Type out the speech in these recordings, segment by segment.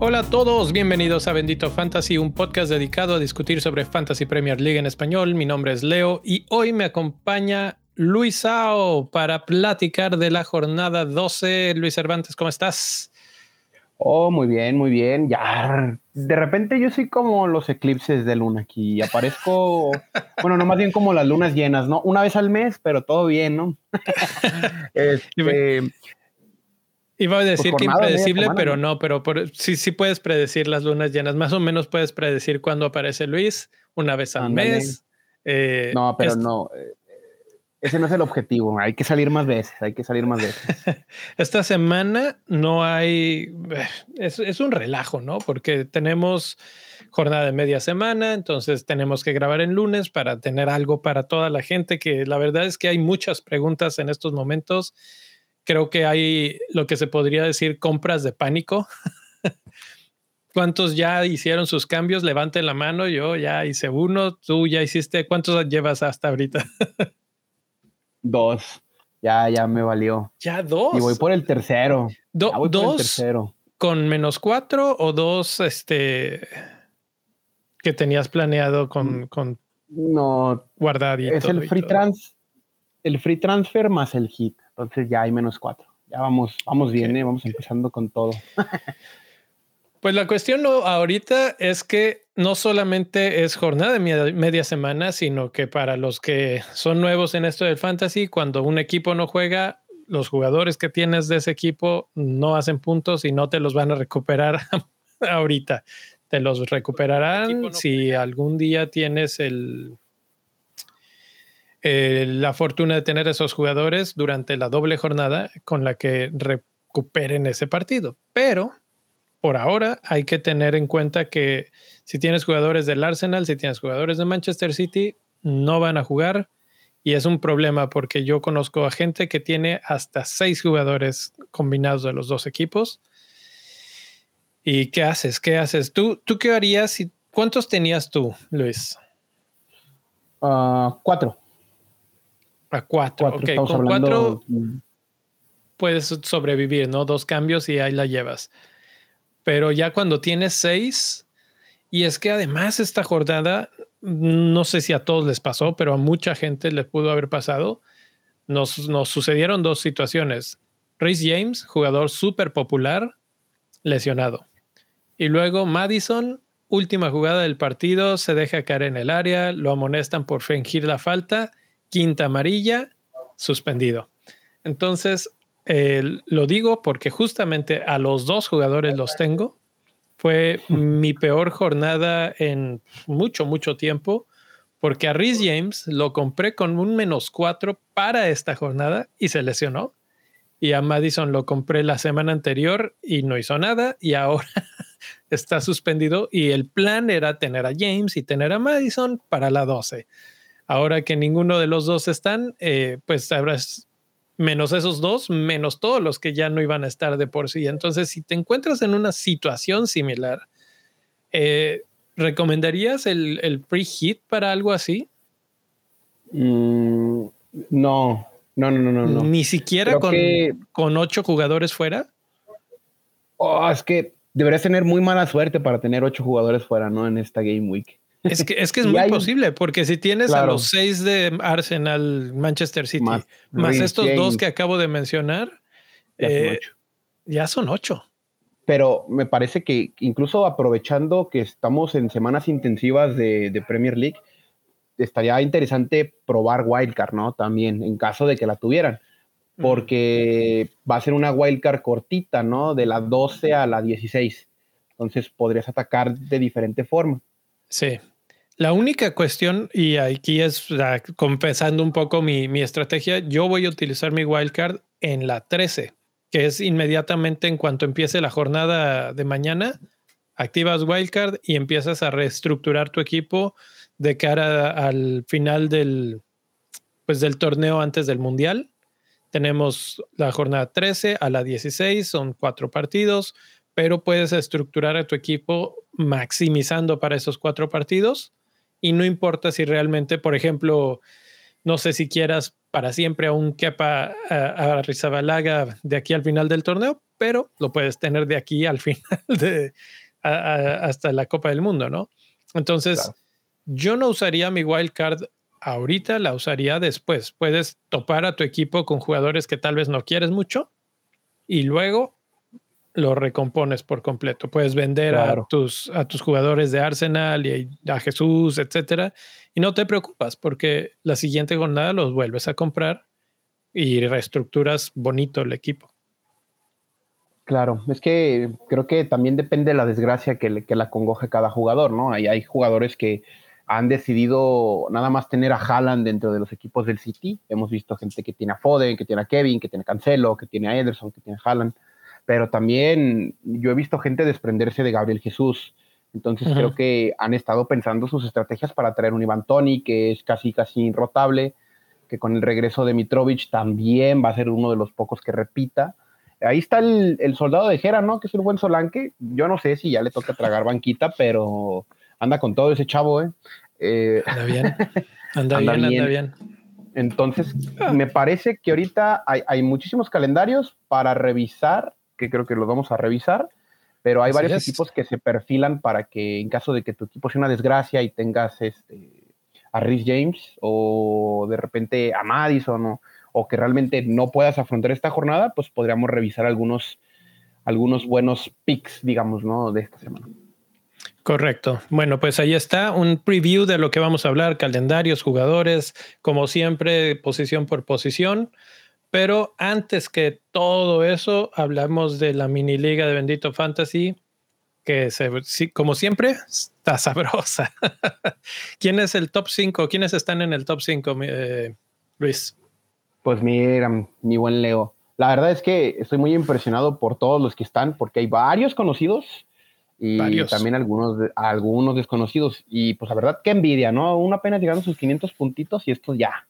Hola a todos, bienvenidos a Bendito Fantasy, un podcast dedicado a discutir sobre Fantasy Premier League en español. Mi nombre es Leo y hoy me acompaña Luis Sao para platicar de la jornada 12. Luis Cervantes, ¿cómo estás? Oh, muy bien, muy bien. Ya, de repente yo soy como los eclipses de luna aquí. Aparezco, bueno, no más bien como las lunas llenas, ¿no? Una vez al mes, pero todo bien, ¿no? este, Iba a pues decir que impredecible, pero no, pero sí, sí puedes predecir las lunas llenas. Más o menos puedes predecir cuándo aparece Luis, una vez al mes. Eh, no, pero no. Eh, ese no es el objetivo. Hay que salir más veces, hay que salir más veces. Esta semana no hay. Es, un relajo, ¿no? Porque tenemos jornada de media semana, entonces tenemos que grabar en lunes para tener algo para toda la gente. Que la verdad es que hay muchas preguntas en estos momentos creo que hay lo que se podría decir compras de pánico. ¿Cuántos ya hicieron sus cambios? Levanten la mano. Yo ya hice uno. Tú ya hiciste. ¿Cuántos llevas hasta ahorita? dos. Ya, ya me valió. Ya dos. Y voy por el tercero. dos. tercero. ¿Con menos cuatro o dos este que tenías planeado con, mm, con no guardadito? Es el free trans, el free transfer más el hit. Entonces ya hay menos cuatro. Ya vamos, vamos bien, ¿eh? vamos empezando con todo. Pues la cuestión ahorita es que no solamente es jornada de media, semana, sino que para los que son nuevos en esto del fantasy, cuando un equipo no juega, los jugadores que tienes de ese equipo no hacen puntos y no te los van a recuperar ahorita. Te los recuperarán si algún día tienes el, la fortuna de tener esos jugadores durante la doble jornada con la que recuperen ese partido. Pero por ahora hay que tener en cuenta que si tienes jugadores del Arsenal, si tienes jugadores de Manchester City, no van a jugar. Y es un problema porque yo conozco a gente que tiene hasta seis jugadores combinados de los dos equipos. ¿Y qué haces? ¿Qué haces? ¿Tú, tú qué harías? ¿Cuántos tenías tú, Luis? Ah, cuatro. A cuatro. ok, con cuatro puedes sobrevivir, ¿no? Dos cambios y ahí la llevas. Pero ya cuando tienes seis, y es que además esta jornada, no sé si a todos les pasó, pero a mucha gente les pudo haber pasado. Nos, nos sucedieron dos situaciones. Rhys James, jugador súper popular, lesionado. Y luego Madison, última jugada del partido, se deja caer en el área, lo amonestan por fingir la falta quinta amarilla, suspendido. Entonces, lo digo porque justamente a los dos jugadores los tengo. Fue mi peor jornada en mucho, mucho tiempo, porque a Rhys James lo compré con un menos cuatro para esta jornada y se lesionó. Y a Madison lo compré la semana anterior y no hizo nada y ahora está suspendido y el plan era tener a James y tener a Madison para la 12. Ahora que ninguno de los dos están, eh, pues habrás menos esos dos, menos todos los que ya no iban a estar de por sí. Entonces, si te encuentras en una situación similar, eh, ¿recomendarías el, el pre-hit para algo así? Mm, no, no, no, no, no. Ni siquiera con, con, ocho jugadores fuera. Oh, es que deberías tener muy mala suerte para tener ocho jugadores fuera, ¿no? En esta Game Week. Es que es, que es muy posible, porque si tienes a los seis de Arsenal, Manchester City, más, estos dos que acabo de mencionar, ya son, eh, ocho. Pero me parece que incluso aprovechando que estamos en semanas intensivas de, Premier League, estaría interesante probar Wildcard, ¿no? También, en caso de que la tuvieran. Porque va a ser una Wildcard cortita, ¿no? De la 12 a la 16. Entonces podrías atacar de diferente forma. Sí. La única cuestión, y aquí es compensando un poco mi, mi, estrategia, yo voy a utilizar mi wildcard en la 13, que es inmediatamente en cuanto empiece la jornada de mañana, activas wildcard y empiezas a reestructurar tu equipo de cara al final del, pues del torneo antes del mundial. Tenemos la jornada 13 a la 16, son cuatro partidos, pero puedes estructurar a tu equipo maximizando para esos cuatro partidos y no importa si realmente, por ejemplo, no sé si quieras para siempre a un Kepa a, Rizabalaga de aquí al final del torneo, pero lo puedes tener de aquí al final de hasta la Copa del Mundo, ¿no? Entonces, yo no usaría mi wildcard ahorita, la usaría después. Puedes topar a tu equipo con jugadores que tal vez no quieres mucho y luego lo recompones por completo. Puedes vender a, tus, a tus jugadores de Arsenal y a Jesús, etcétera, y no te preocupas porque la siguiente jornada los vuelves a comprar y reestructuras bonito el equipo. Claro, es que creo que también depende de la desgracia que, que la congoje cada jugador, ¿no? Hay, hay jugadores que han decidido nada más tener a Haaland dentro de los equipos del City. Hemos visto gente que tiene a Foden, que tiene a Kevin, que tiene a Cancelo, que tiene a Ederson, que tiene a Haaland pero también yo he visto gente desprenderse de Gabriel Jesús. Entonces creo que han estado pensando sus estrategias para traer un Iván Toni, que es casi casi inrotable, que con el regreso de Mitrovic también va a ser uno de los pocos que repita. Ahí está el, soldado de Jera, ¿no? Que es un buen Solanque. Yo no sé si ya le toca tragar banquita, pero anda con todo ese chavo, ¿eh? eh anda bien. Anda, bien, anda bien. Entonces, me parece que ahorita hay, hay muchísimos calendarios para revisar que creo que lo vamos a revisar, pero hay varios equipos que se perfilan para que en caso de que tu equipo sea una desgracia y tengas este, a Rhys James o de repente a Madison o, o, que realmente no puedas afrontar esta jornada, pues podríamos revisar algunos, algunos buenos picks, digamos, ¿no? De esta semana. Correcto. Bueno, pues ahí está un preview de lo que vamos a hablar, calendarios, jugadores, como siempre, posición por posición. Pero antes que todo eso, hablamos de la mini liga de Bendito Fantasy, que se, como siempre está sabrosa. ¿Quién es el top 5? ¿Quiénes están en el top 5, eh, Luis? Pues mira, mi buen Leo. La verdad es que estoy muy impresionado por todos los que están, porque hay varios conocidos y también algunos, algunos desconocidos. Y pues la verdad, qué envidia, ¿no? Una apenas llegando a sus 500 puntitos y estos ya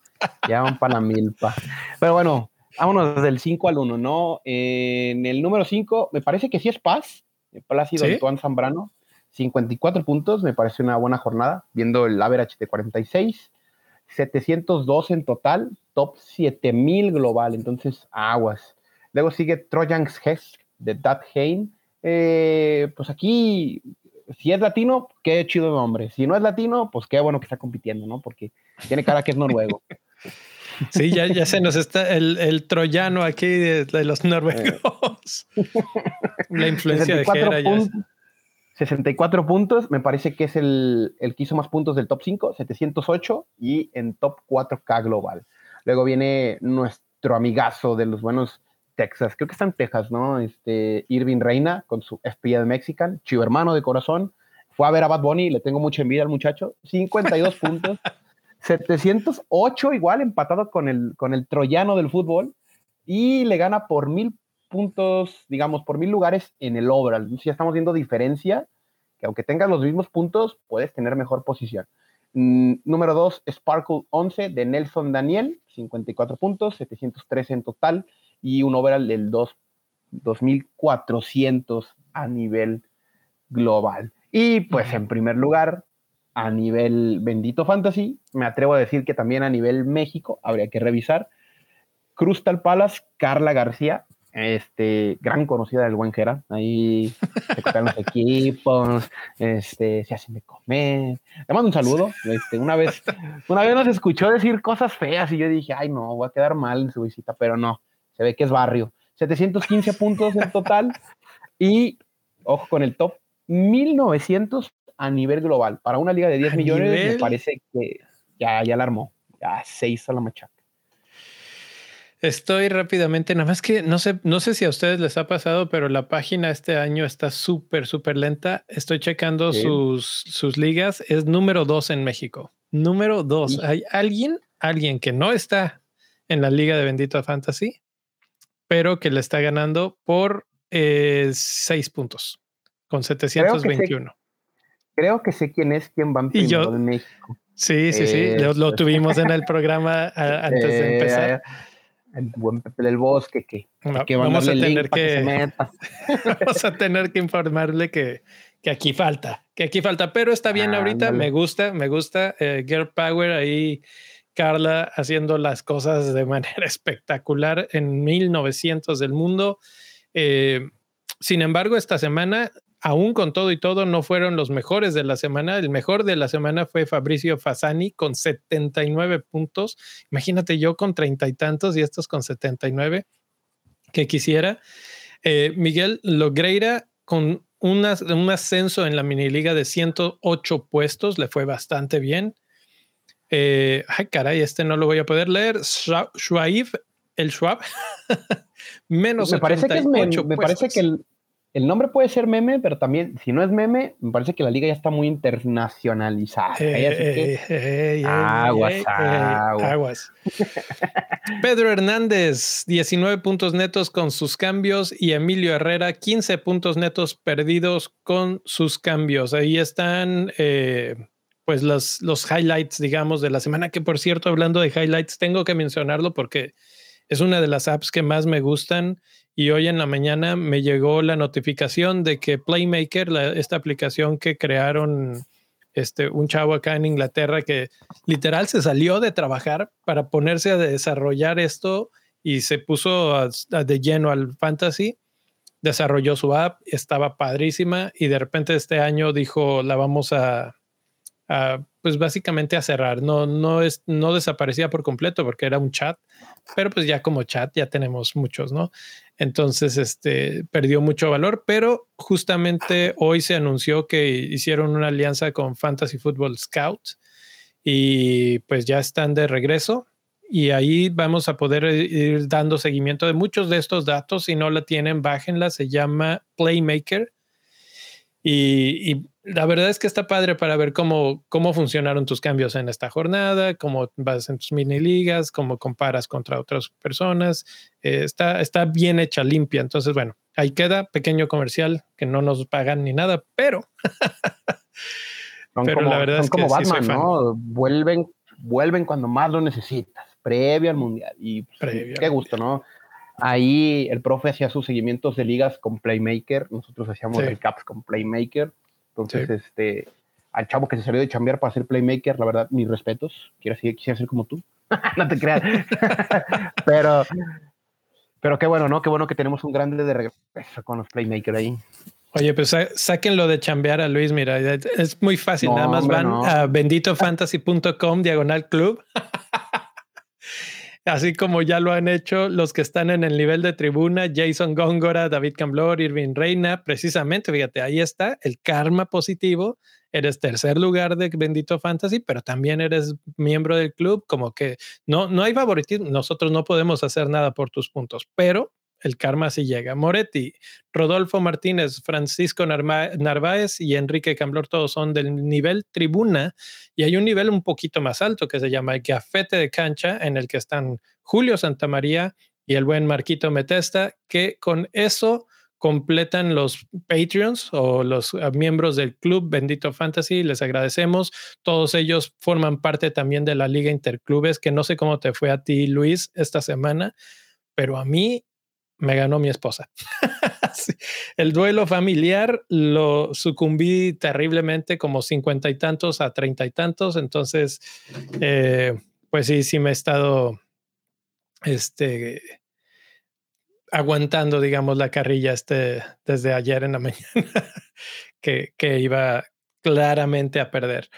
ya van para la milpa. Pero bueno, vámonos del 5 al 1, ¿no? en el número 5, me parece que sí es Paz, Plácido ¿Sí? Antoine Zambrano, 54 puntos, me parece una buena jornada, viendo el average de 46, 702 en total, top 7000 global, entonces aguas. Luego sigue Trojans Hess de Dad Hain. Eh, pues aquí, si es latino, qué chido nombre. Si no es latino, pues qué bueno que está compitiendo, ¿no? Porque tiene cara que es noruego. Sí, ya, ya se nos está el, troyano aquí de, los noruegos. La influencia de Gera ya 64 puntos, me parece que es el, el, que hizo más puntos del top 5, 708 y en top 4K global. Luego viene nuestro amigazo de los buenos Texas, creo que está en Texas, ¿no? Este Irving Reina con su espía de Mexican, chivo hermano de corazón. Fue a ver a Bad Bunny, le tengo mucha envidia al muchacho, 52 puntos. 708 igual empatado con el, con el troyano del fútbol y le gana por mil puntos, digamos, por mil lugares en el overall. Si estamos viendo diferencia, que aunque tengas los mismos puntos, puedes tener mejor posición. Mm, número 2, Sparkle 11 de Nelson Daniel, 54 puntos, 713 en total y un overall del 2, 2400 a nivel global. Y pues en primer lugar, a nivel bendito fantasy, me atrevo a decir que también a nivel México habría que revisar. Crystal Palace, Carla García, este, gran conocida del buen Jera, ahí se cortan los equipos, este, se hacen de comer. Le mando un saludo. Este, una vez, una vez nos escuchó decir cosas feas y yo dije, ay no, voy a quedar mal en su visita, pero no, se ve que es barrio. 715 puntos en total y, ojo con el top, 1900 a nivel global. Para una liga de 10 millones me parece que ya, ya la armó. Ya se hizo la machaca. Estoy rápidamente, nada más que no sé, no sé si a ustedes les ha pasado, pero la página este año está súper, súper lenta. Estoy checando sus, sus ligas. Es número dos en México. Número dos. Hay alguien, alguien que no está en la liga de Bendito Fantasy, pero que le está ganando por eh, seis puntos con 721. Creo que sé quién es quien va en primero de México. Sí, sí, sí. Lo, tuvimos en el programa antes de eh, empezar. El buen Pepe del Bosque, que, vamos a tener que, vamos a tener que informarle que, que aquí falta, que aquí falta, pero está bien ahorita, me gusta, me gusta. Eh, Girl Power ahí, Carla haciendo las cosas de manera espectacular en 1900 del mundo. Eh, sin embargo, esta semana, aún con todo y todo, no fueron los mejores de la semana. El mejor de la semana fue Fabricio Fasani con 79 puntos. Imagínate yo con treinta y tantos y estos con 79 que quisiera. Eh, Miguel Logreira con un ascenso en la mini liga de 108 puestos, le fue bastante bien. Eh, ay, caray, este no lo voy a poder leer. Schwaib, el Schwab, menos me parece que Me parece que el, el nombre puede ser meme, pero también, si no es meme, me parece que la liga ya está muy internacionalizada. aguas, aguas. Pedro Hernández, 19 puntos netos con sus cambios y Emilio Herrera, 15 puntos netos perdidos con sus cambios. Ahí están, eh, pues, los, los highlights, digamos, de la semana, que por cierto, hablando de highlights, tengo que mencionarlo porque es una de las apps que más me gustan y hoy en la mañana me llegó la notificación de que Playmaker, esta aplicación que crearon este, un chavo acá en Inglaterra que literal se salió de trabajar para ponerse a desarrollar esto y se puso de lleno al fantasy, desarrolló su app, estaba padrísima y de repente este año dijo, la vamos a, pues básicamente a cerrar. No, no, es, no desaparecía por completo porque era un chat, pero pues ya como chat ya tenemos muchos, ¿no? Entonces, este perdió mucho valor, pero justamente hoy se anunció que hicieron una alianza con Fantasy Football Scout y pues ya están de regreso y ahí vamos a poder ir dando seguimiento de muchos de estos datos. Si no la tienen, bájenla, se llama Playmaker y, la verdad es que está padre para ver cómo, cómo funcionaron tus cambios en esta jornada, cómo vas en tus mini ligas, cómo comparas contra otras personas. Eh, está, está bien hecha, limpia. Entonces, bueno, ahí queda, pequeño comercial que no nos pagan ni nada, pero. pero la verdad es que Batman, ¿no? Vuelven, vuelven cuando más lo necesitas, previo al mundial. Y pues, qué gusto, ¿no? Ahí el profe hacía sus seguimientos de ligas con Playmaker, nosotros hacíamos el caps con Playmaker. Entonces, este, al chavo que se salió de chambear para hacer Playmaker, la verdad, mis respetos. Quiero quisiera ser como tú. no te creas. pero, pero qué bueno, ¿no? Qué bueno que tenemos un grande de regreso con los Playmaker ahí. Oye, pues sáquenlo de chambear a Luis, mira, es muy fácil, nada más van a benditofantasy.com diagonal club así como ya lo han hecho los que están en el nivel de tribuna, Jason Góngora, David Camblor, Irving Reina, precisamente, fíjate, ahí está el karma positivo. Eres tercer lugar de Bendito Fantasy, pero también eres miembro del club, como que no, no hay favoritismo, nosotros no podemos hacer nada por tus puntos, pero el karma sí llega. Moretti, Rodolfo Martínez, Francisco Narváez y Enrique Camblor, todos son del nivel tribuna y hay un nivel un poquito más alto que se llama el gafete de cancha en el que están Julio Santamaría y el buen Marquito Metesta, que con eso completan los Patreons o los ah, miembros del club Bendito Fantasy. Les agradecemos. Todos ellos forman parte también de la Liga Interclubes, que no sé cómo te fue a ti, Luis, esta semana, pero a mí me ganó mi esposa. El duelo familiar lo sucumbí terriblemente, como cincuenta y tantos a treinta y tantos. Entonces, eh, pues sí, sí me he estado este, aguantando, digamos, la carrilla este, desde ayer en la mañana, que, que iba claramente a perder.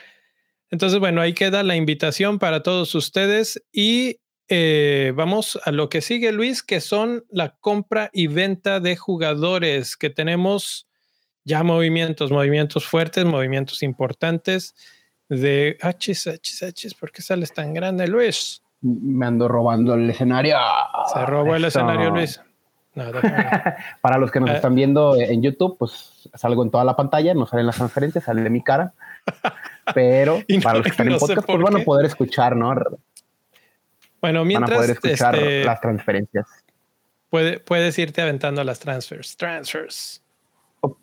Entonces, bueno, ahí queda la invitación para todos ustedes y eh, vamos a lo que sigue, Luis, que son la compra y venta de jugadores, que tenemos ya movimientos, movimientos fuertes, movimientos importantes de Hs, Hs, Hs. ¿Por qué sales tan grande, Luis? Me ando robando el escenario. Se robó el escenario, Luis. Para los que nos ah. están viendo en YouTube, pues salgo en toda la pantalla, no salen las transferencias, sale mi cara. Pero para los que están en podcast, pues van a poder escuchar, ¿no? Bueno, mientras. poder escuchar este, las transferencias. Puede, puedes irte aventando las transfers. Transfers. Ok.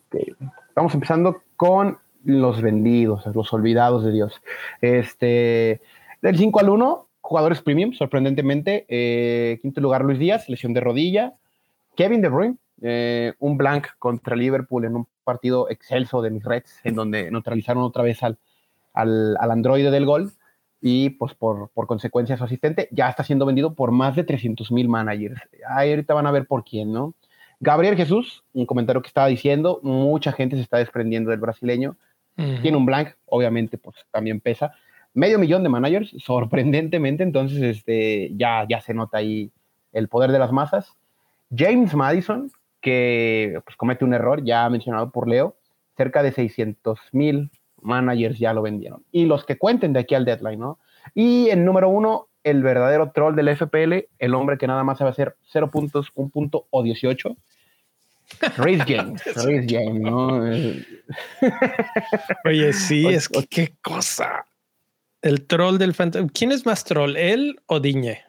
Estamos empezando con los vendidos, los olvidados de Dios. Este, del 5 al 1, jugadores premium, sorprendentemente. Eh, quinto lugar, Luis Díaz, lesión de rodilla. Kevin De Bruyne, Eh, un blank contra Liverpool en un partido excelso de mis Reds, en donde neutralizaron otra vez al, al, al androide del gol y pues por, por, consecuencia su asistente ya está siendo vendido por más de 300 mil managers. Ahí ahorita van a ver por quién, ¿no? Gabriel Jesús, un comentario que estaba diciendo, mucha gente se está desprendiendo del brasileño. Tiene un blank, obviamente, pues también pesa. Medio millón de managers, sorprendentemente, entonces este, ya, ya se nota ahí el poder de las masas. James Madison, que pues, comete un error, ya mencionado por Leo, cerca de 600 mil managers ya lo vendieron. Y los que cuenten de aquí al deadline, ¿no? Y en número uno, el verdadero troll del FPL, el hombre que nada más sabe hacer 0 puntos, 1 punto o 18. Race James, Race James, ¿no? Oye, sí, es que qué cosa. El troll del fantasma. ¿Quién es más troll, él o Diñe?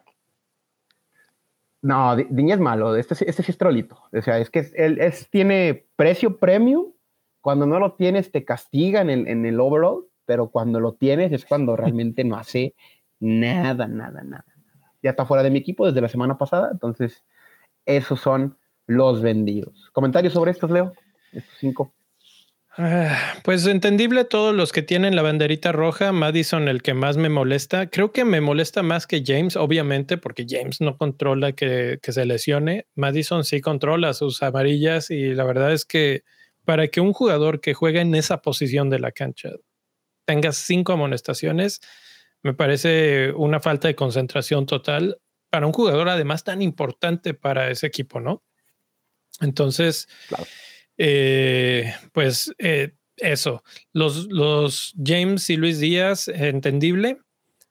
No, Diñe es malo. Este, este sí es trollito. O sea, es que él es, tiene precio premium cuando no lo tienes, te castigan en, en el overall, pero cuando lo tienes es cuando realmente no hace nada, nada, nada. Ya está fuera de mi equipo desde la semana pasada, entonces esos son los vendidos. ¿Comentarios sobre estos, Leo? Estos cinco. Ah, pues entendible todos los que tienen la banderita roja, Madison el que más me molesta. Creo que me molesta más que James, obviamente, porque James no controla que, que se lesione. Madison sí controla sus amarillas y la verdad es que para que un jugador que juega en esa posición de la cancha tenga cinco amonestaciones, me parece una falta de concentración total para un jugador además tan importante para ese equipo, ¿no? Entonces, eh, pues eh, eso, los, los James y Luis Díaz, entendible.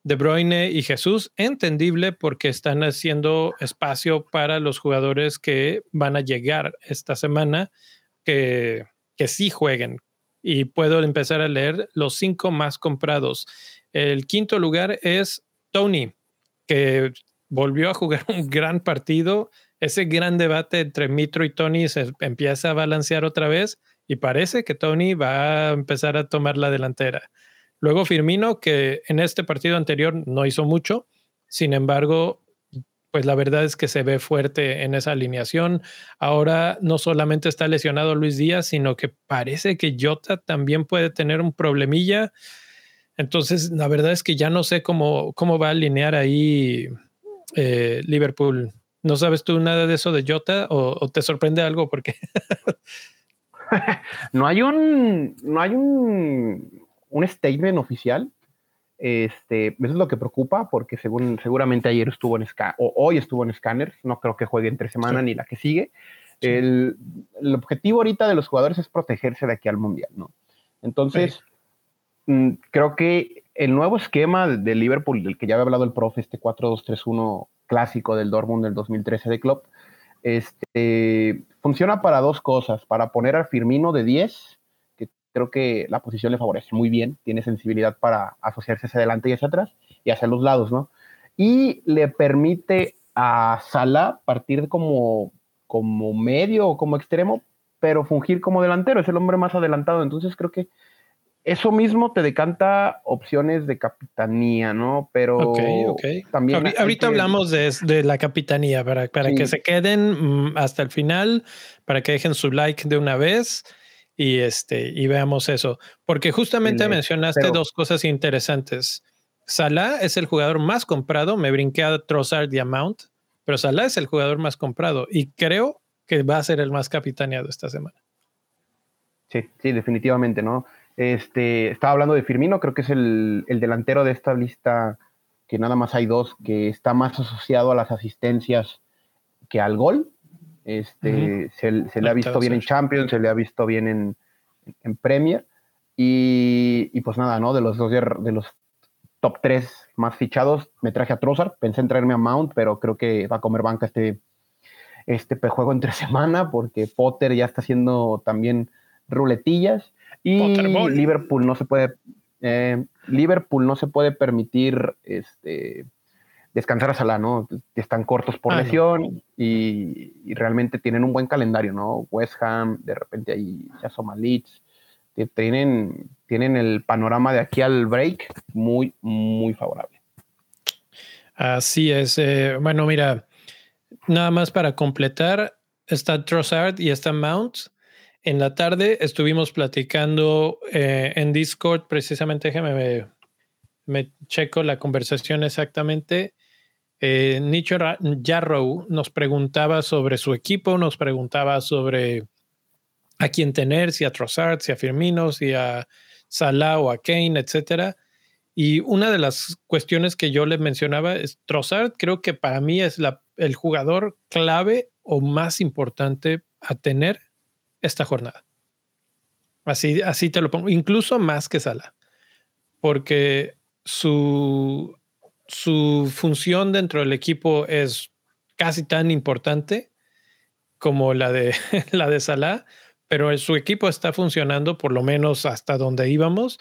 De Bruyne y Jesús, entendible porque están haciendo espacio para los jugadores que van a llegar esta semana que, que sí jueguen. Y puedo empezar a leer los cinco más comprados. El quinto lugar es Tony, que volvió a jugar un gran partido. Ese gran debate entre Mitro y Tony se empieza a balancear otra vez y parece que Tony va a empezar a tomar la delantera. Luego Firmino, que en este partido anterior no hizo mucho, sin embargo, pues la verdad es que se ve fuerte en esa alineación. Ahora no solamente está lesionado Luis Díaz, sino que parece que Jota también puede tener un problemilla. Entonces, la verdad es que ya no sé cómo, cómo va a alinear ahí eh, Liverpool. ¿No sabes tú nada de eso de Jota o, te sorprende algo? Porque no hay un, no hay un, un statement oficial este, eso es lo que preocupa porque según, seguramente ayer estuvo en o hoy estuvo en Scanners, no creo que juegue entre semana ni la que sigue. El, el, objetivo ahorita de los jugadores es protegerse de aquí al Mundial, ¿no? Entonces, mm, creo que el nuevo esquema de, Liverpool, del que ya había hablado el profe, este 4-2-3-1 clásico del Dortmund del 2013 de Klopp, este, funciona para dos cosas, para poner al Firmino de 10 creo que la posición le favorece muy bien, tiene sensibilidad para asociarse hacia adelante y hacia atrás y hacia los lados, ¿no? Y le permite a Salah partir como, como medio o como extremo, pero fungir como delantero, es el hombre más adelantado, entonces creo que eso mismo te decanta opciones de capitanía, ¿no? Pero también... Ahorita, hablamos de, de, la capitanía, para, para que se queden mm, hasta el final, para que dejen su like de una vez y este y veamos eso, porque justamente mencionaste dos cosas interesantes. Salah es el jugador más comprado, me brinqué a Trossard y Mount, pero Salah es el jugador más comprado y creo que va a ser el más capitaneado esta semana. Sí, sí, definitivamente, ¿no? Este, estaba hablando de Firmino, creo que es el, el delantero de esta lista, que nada más hay dos, que está más asociado a las asistencias que al gol, este, se, le ha visto bien en Champions, se le ha visto bien en, en Premier. Y, pues nada, ¿no? De los dos de los top 3 más fichados, me traje a Trossard. Pensé en traerme a Mount, pero creo que va a comer banca este, este juego entre semana, porque Potter ya está haciendo también ruletillas. Y Liverpool no se puede. Eh, Liverpool no se puede permitir este, descansar a Salah, ¿no? Están cortos por ah, lesión y, realmente tienen un buen calendario, ¿no? West Ham, de repente ahí ya asoma Leeds, tienen, tienen el panorama de aquí al break muy, muy favorable. Así es. Eh, bueno, mira, nada más para completar, está Trossard y está Mount. En la tarde estuvimos platicando eh, en Discord, precisamente, déjame me, me, checo la conversación exactamente. Eh, Nicho Jarrow nos preguntaba sobre su equipo, nos preguntaba sobre a quién tener, si a Trossard, si a Firmino, si a Salah o a Kane, etcétera. Y una de las cuestiones que yo le mencionaba es Trossard, creo que para mí es el jugador clave o más importante a tener esta jornada. Así, así te lo pongo, incluso más que Salah, porque su, su función dentro del equipo es casi tan importante como la de, la de Salah, pero su equipo está funcionando por lo menos hasta donde íbamos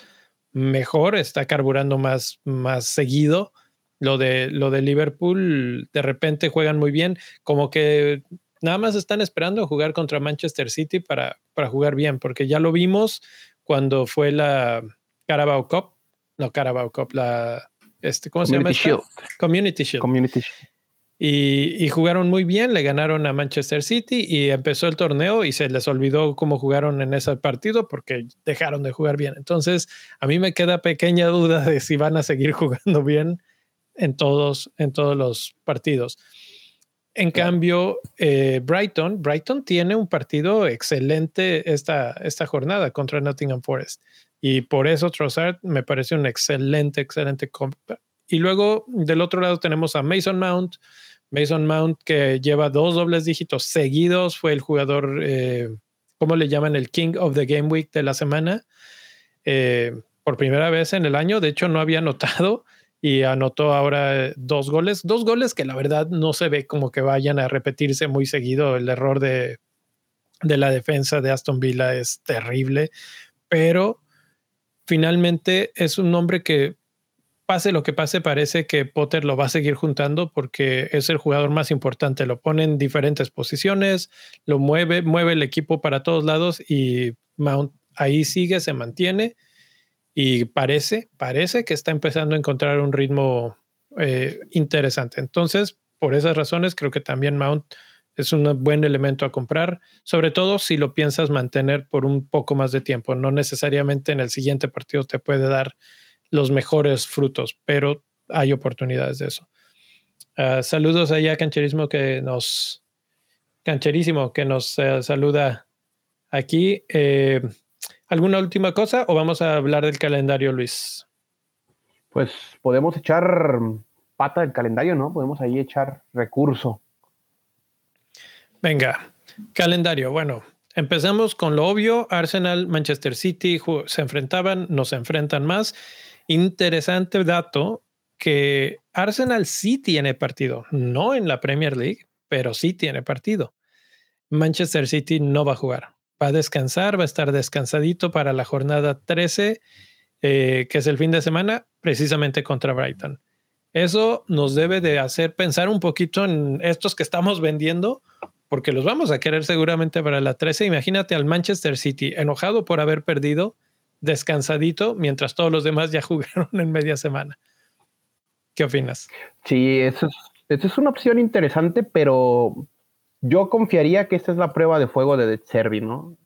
mejor, está carburando más, más seguido. Lo de, lo de Liverpool, de repente juegan muy bien, como que nada más están esperando jugar contra Manchester City para, para jugar bien, porque ya lo vimos cuando fue la Carabao Cup, no Carabao Cup, la, este, ¿cómo se llama? Community Shield. Community Shield. Y, jugaron muy bien, le ganaron a Manchester City y empezó el torneo y se les olvidó cómo jugaron en ese partido porque dejaron de jugar bien. Entonces, a mí me queda pequeña duda de si van a seguir jugando bien en todos, en todos los partidos. En cambio, eh, Brighton, Brighton tiene un partido excelente esta, esta jornada contra Nottingham Forest. Y por eso Trossard me parece un excelente, excelente compra. Y luego del otro lado tenemos a Mason Mount, Mason Mount, que lleva dos dobles dígitos seguidos, fue el jugador, eh, ¿cómo le llaman? El King of the Game Week de la semana. Eh, por primera vez en el año, de hecho no había anotado y anotó ahora dos goles, dos goles que la verdad no se ve como que vayan a repetirse muy seguido. El error de, de la defensa de Aston Villa es terrible, pero finalmente es un hombre que pase lo que pase, parece que Potter lo va a seguir juntando porque es el jugador más importante. Lo pone en diferentes posiciones, lo mueve, mueve el equipo para todos lados y Mount ahí sigue, se mantiene y parece, parece que está empezando a encontrar un ritmo eh, interesante. Entonces, por esas razones, creo que también Mount es un buen elemento a comprar, sobre todo si lo piensas mantener por un poco más de tiempo. No necesariamente en el siguiente partido te puede dar los mejores frutos, pero hay oportunidades de eso. Ah, saludos allá, Cancherismo, que nos, Cancherísimo, que nos eh, saluda aquí. Eh, ¿Alguna última cosa o vamos a hablar del calendario, Luis? Pues podemos echar pata del calendario, ¿no? Podemos ahí echar recurso. Venga, calendario. Bueno, empezamos con lo obvio. Arsenal, Manchester City se enfrentaban, nos enfrentan más. Interesante dato que Arsenal sí tiene partido, no en la Premier League, pero sí tiene partido. Manchester City no va a jugar, va a descansar, va a estar descansadito para la jornada 13, eh, que es el fin de semana, precisamente contra Brighton. Eso nos debe de hacer pensar un poquito en estos que estamos vendiendo, porque los vamos a querer seguramente para la 13. Imagínate al Manchester City enojado por haber perdido descansadito mientras todos los demás ya jugaron en media semana. ¿Qué opinas? Sí, eso es, una opción interesante, pero yo confiaría que esta es la prueba de fuego de Servi, ¿no?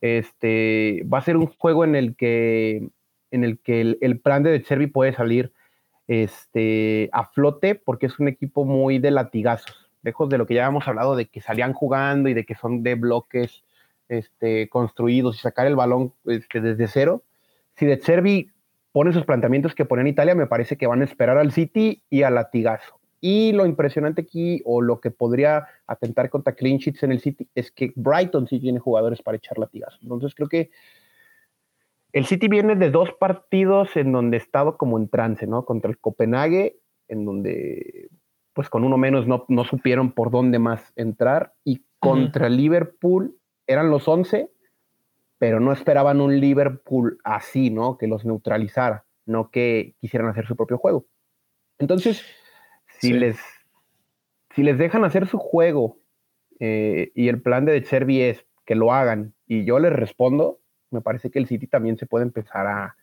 Este va a ser un juego en el que, en el, que el, plan de Servi puede salir este, a flote porque es un equipo muy de latigazos, lejos de lo que ya hemos hablado de que salían jugando y de que son de bloques este, construidos y sacar el balón este, desde cero. Si De Cervi pone sus planteamientos que pone en Italia, me parece que van a esperar al City y al latigazo. Y lo impresionante aquí, o lo que podría atentar contra clean sheets en el City, es que Brighton sí tiene jugadores para echar latigazo. Entonces creo que el City viene de dos partidos en donde estaba como en trance, ¿no? Contra el Copenhague, en donde pues con uno menos no, no supieron por dónde más entrar, y contra Liverpool, eran los 11, pero no esperaban un Liverpool así, ¿no? Que los neutralizara, no que quisieran hacer su propio juego. Entonces, si, les, si les dejan hacer su juego eh, y el plan de Chervi es que lo hagan y yo les respondo, me parece que el City también se puede empezar a,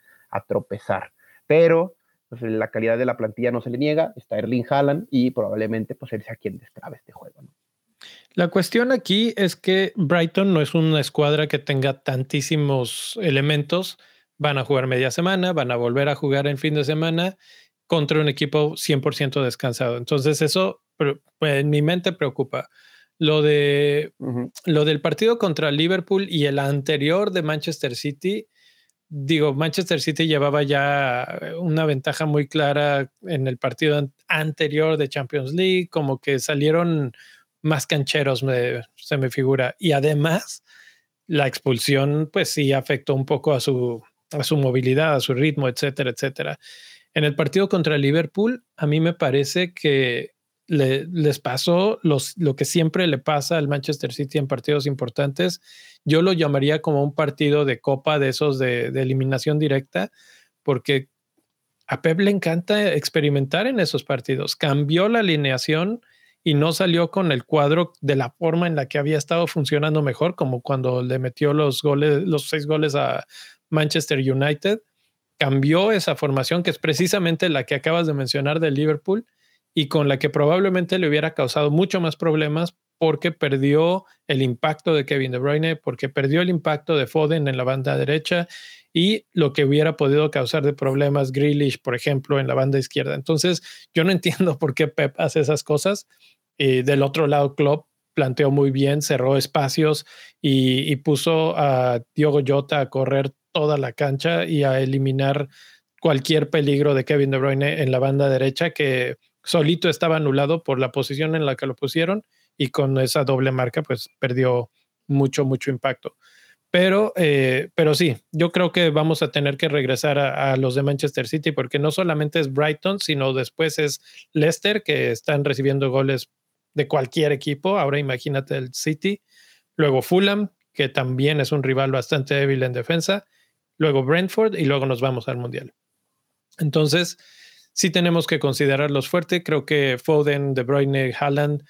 tropezar. Pero pues, la calidad de la plantilla no se le niega, está Erling Haaland y probablemente pues él sea quien destrabe este juego. ¿no? La cuestión aquí es que Brighton no es una escuadra que tenga tantísimos elementos. Van a jugar media semana, van a volver a jugar en fin de semana contra un equipo 100% descansado. Entonces eso pues, en mi mente preocupa. Lo, de, lo del partido contra Liverpool y el anterior de Manchester City, digo, Manchester City llevaba ya una ventaja muy clara en el partido anterior de Champions League, como que salieron más cancheros, se me figura. Y además, la expulsión, pues sí afectó un poco a su, a su movilidad, a su ritmo, etcétera, etcétera. En el partido contra Liverpool, a mí me parece que les pasó lo que siempre le pasa al Manchester City en partidos importantes. Yo lo llamaría como un partido de copa de esos de, eliminación directa, porque a Pep le encanta experimentar en esos partidos. Cambió la alineación y no salió con el cuadro de la forma en la que había estado funcionando mejor, como cuando le metió los goles, los seis goles a Manchester United. Cambió esa formación, que es precisamente la que acabas de mencionar de Liverpool, y con la que probablemente le hubiera causado mucho más problemas porque perdió el impacto de Kevin De Bruyne, porque perdió el impacto de Foden en la banda derecha y lo que hubiera podido causar de problemas Grealish, por ejemplo, en la banda izquierda. Entonces, yo no entiendo por qué Pep hace esas cosas y del otro lado, Klopp planteó muy bien, cerró espacios y, puso a Diogo Jota a correr toda la cancha y a eliminar cualquier peligro de Kevin De Bruyne en la banda derecha que solito estaba anulado por la posición en la que lo pusieron y con esa doble marca pues perdió mucho, mucho impacto. Pero, eh, pero sí, yo creo que vamos a tener que regresar a, los de Manchester City porque no solamente es Brighton, sino después es Leicester que están recibiendo goles de cualquier equipo. Ahora imagínate el City. Luego Fulham, que también es un rival bastante débil en defensa. Luego Brentford y luego nos vamos al Mundial. Entonces, sí tenemos que considerarlos fuerte. Creo que Foden, De Bruyne, Haaland,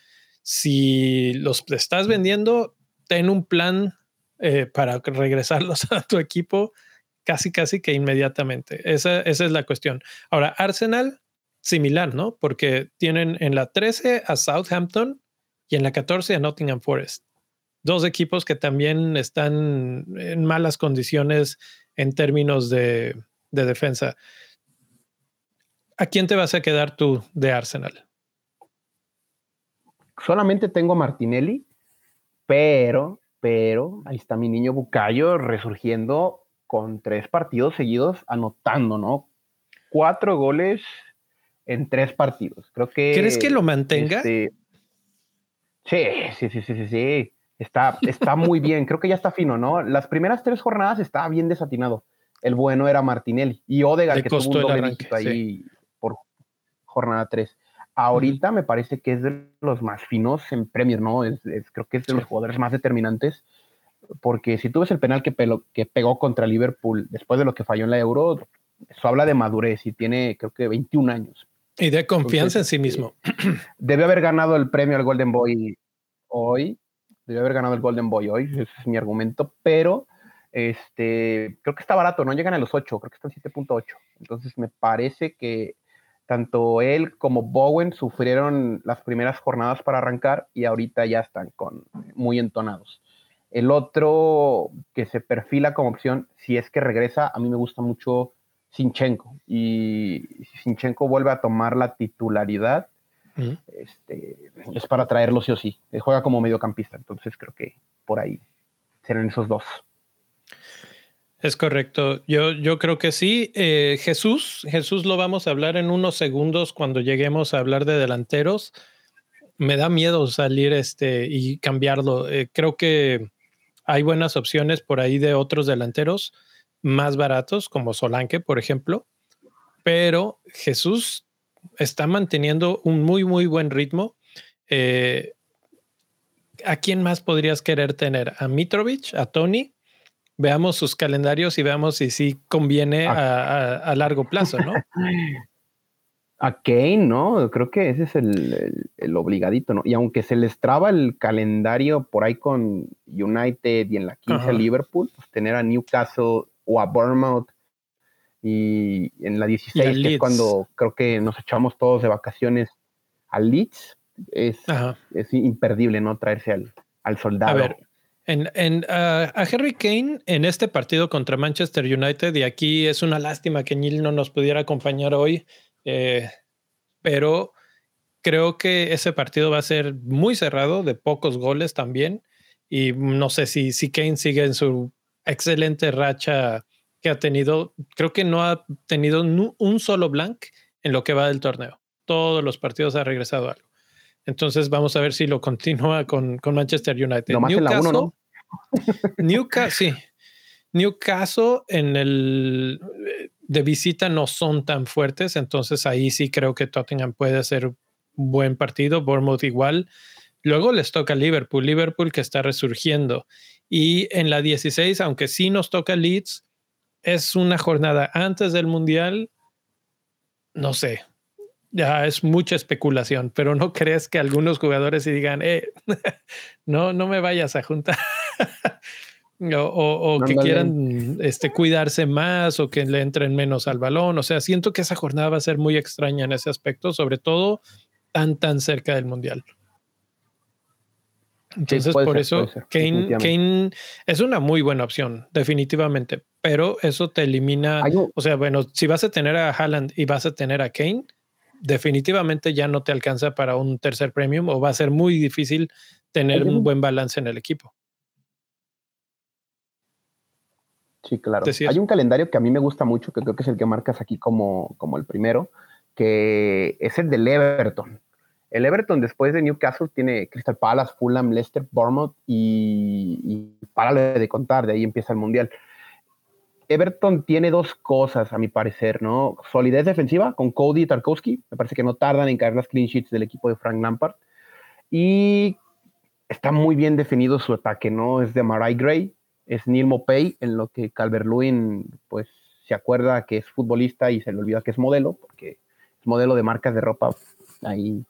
si los estás vendiendo, ten un plan eh, para regresarlos a tu equipo casi, casi que inmediatamente. Esa, es la cuestión. Ahora, Arsenal similar, ¿no? Porque tienen en la 13 a Southampton y en la 14 a Nottingham Forest. Dos equipos que también están en malas condiciones en términos de, defensa. ¿A quién te vas a quedar tú de Arsenal? Solamente tengo Martinelli, pero, pero, ahí está mi niño Bucayo resurgiendo con tres partidos seguidos anotando, ¿no? Cuatro goles en tres partidos. Creo que. ¿Crees que lo mantenga? Este, sí, sí, sí, sí, sí, Está, está muy bien. Creo que ya está fino, ¿no? Las primeras tres jornadas estaba bien desatinado. El bueno era Martinelli y Odegaard, que tuvo un doble ahí por jornada tres. Ahorita me parece que es de los más finos en Premier, ¿no? Es, creo que es de los jugadores más determinantes. Porque si tú ves el penal que, que pegó contra Liverpool después de lo que falló en la Euro, eso habla de madurez y tiene, creo que 21 años. Y de confianza en sí mismo. Debe haber ganado el premio al Golden Boy hoy. Debe haber ganado el Golden Boy hoy, ese es mi argumento, pero este, creo que está barato, no llegan a los 8, creo que están 7.8. Entonces me parece que tanto él como Bowen sufrieron las primeras jornadas para arrancar y ahorita ya están con, muy entonados. El otro que se perfila como opción, si es que regresa, a mí me gusta mucho Sinchenko. Y si Sinchenko vuelve a tomar la titularidad, este, es para traerlo sí o sí. juega como mediocampista, entonces creo que por ahí serán esos dos. Es correcto. Yo, yo creo que sí. Eh, Jesús, Jesús lo vamos a hablar en unos segundos cuando lleguemos a hablar de delanteros. Me da miedo salir este y cambiarlo. Eh, creo que hay buenas opciones por ahí de otros delanteros más baratos, como Solanke, por ejemplo, pero Jesús está manteniendo un muy, muy buen ritmo. Eh, ¿A quién más podrías querer tener? ¿A Mitrovic? ¿A Tony? Veamos sus calendarios y veamos si sí conviene a, largo plazo, ¿no? a Kane, ¿no? Creo que ese es el, obligadito, ¿no? Y aunque se les traba el calendario por ahí con United y en la 15 Liverpool, pues tener a Newcastle o a Bournemouth. Y en la 16, que es cuando creo que nos echamos todos de vacaciones a Leeds, es, es imperdible, ¿no? Traerse al, al soldado. A ver, en, a Harry Kane en este partido contra Manchester United, y aquí es una lástima que Neil no nos pudiera acompañar hoy, eh, pero creo que ese partido va a ser muy cerrado, de pocos goles también, y no sé si, si Kane sigue en su excelente racha que ha tenido, creo que no ha tenido un solo blank en lo que va del torneo. Todos los partidos ha regresado algo. Entonces vamos a ver si lo continúa con, Manchester United. Newcastle, Newcastle, sí. Newcastle en el de visita no son tan fuertes, entonces ahí sí creo que Tottenham puede hacer un buen partido, Bournemouth igual. Luego les toca Liverpool, Liverpool que está resurgiendo. Y en la 16, aunque sí nos toca Leeds, es una jornada antes del Mundial. No sé, ya es mucha especulación, pero no crees que algunos jugadores digan, eh, no, no me vayas a juntar. o, que quieran este, cuidarse más o que le entren menos al balón. O sea, siento que esa jornada va a ser muy extraña en ese aspecto, sobre todo tan, tan cerca del Mundial. Entonces, por eso Kane, Kane, es una muy buena opción, definitivamente, pero eso te elimina, o sea, bueno, si vas a tener a Haaland y vas a tener a Kane, definitivamente ya no te alcanza para un tercer premium o va a ser muy difícil tener un buen balance en el equipo. Sí, claro. Hay un calendario que a mí me gusta mucho, que creo que es el que marcas aquí como, como el primero, que es el del Everton. El Everton después de Newcastle tiene Crystal Palace, Fulham, Leicester, Bournemouth y, y para de contar, de ahí empieza el Mundial. Everton tiene dos cosas, a mi parecer, ¿no? Solidez defensiva con Cody y Tarkowski. Me parece que no tardan en caer las clean sheets del equipo de Frank Lampard. Y está muy bien definido su ataque, ¿no? Es de Marai Gray, es Neil Mopey, en lo que Calvert-Lewin, pues, se acuerda que es futbolista y se le olvida que es modelo, porque es modelo de marcas de ropa ahí